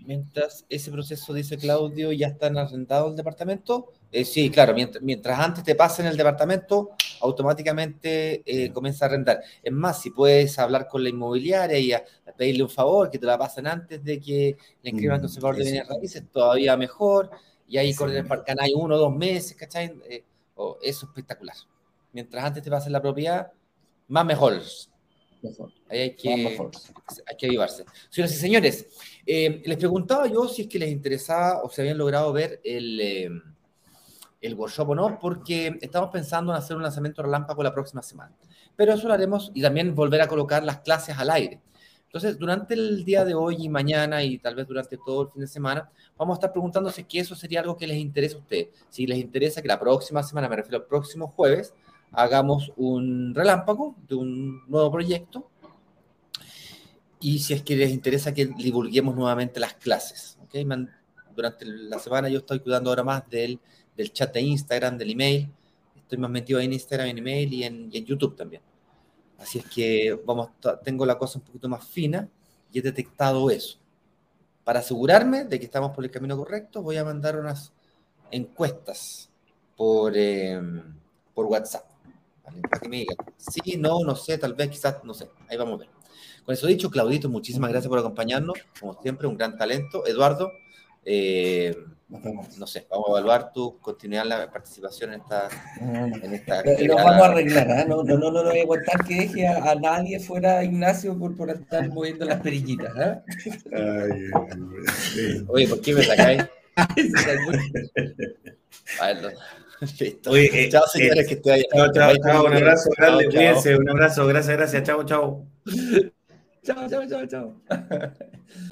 mientras ese proceso, dice Claudio, ya están arrendados el departamento. Eh, sí, claro, mientras, antes te pasen el departamento, automáticamente eh, comienza a arrendar. Es más, si puedes hablar con la inmobiliaria y pedirle un favor, que te la pasen antes de que le inscriban mm, conservador de bienes raíces, todavía mejor. Y ahí corren el canal uno o dos meses, ¿cachai? Eh, oh, eso es espectacular. Mientras antes te pasen la propiedad, más mejor. Ahí hay que, hay que avivarse. Señoras y señores, eh, les preguntaba yo si es que les interesaba o si habían logrado ver el, el workshop o no, porque estamos pensando en hacer un lanzamiento relámpago la próxima semana. Pero eso lo haremos y también volver a colocar las clases al aire. Entonces, durante el día de hoy y mañana y tal vez durante todo el fin de semana, vamos a estar preguntándose si eso sería algo que les interesa a ustedes. Si les interesa que la próxima semana, me refiero al próximo jueves, hagamos un relámpago de un nuevo proyecto y si es que les interesa que divulguemos nuevamente las clases. ¿okay? Durante la semana yo estoy cuidando ahora más del, del chat de Instagram, del email. Estoy más metido en Instagram, en email y en, en YouTube también. Así es que vamos, tengo la cosa un poquito más fina y he detectado eso. Para asegurarme de que estamos por el camino correcto, voy a mandar unas encuestas por, eh, por WhatsApp. Para que me digan, sí, no, no sé, tal vez, quizás, no sé, ahí vamos a ver. Con eso dicho, Claudito, muchísimas gracias por acompañarnos, como siempre, un gran talento. Eduardo, eh, no sé, vamos a evaluar tu continuidad en la participación en esta. En esta lo vamos a arreglar, ¿eh? no, no, no, no, voy a aguantar que deje a, nadie fuera Ignacio por, por estar moviendo las perillitas. ¿eh? Oye, ¿por qué me sacáis? [laughs] Oye, eh, chao, señores, eh, que estoy Chao, chao, chao, un abrazo grande, cuídense, un abrazo, gracias, gracias, chao, chao. Chao, chao, chao, chao. [laughs]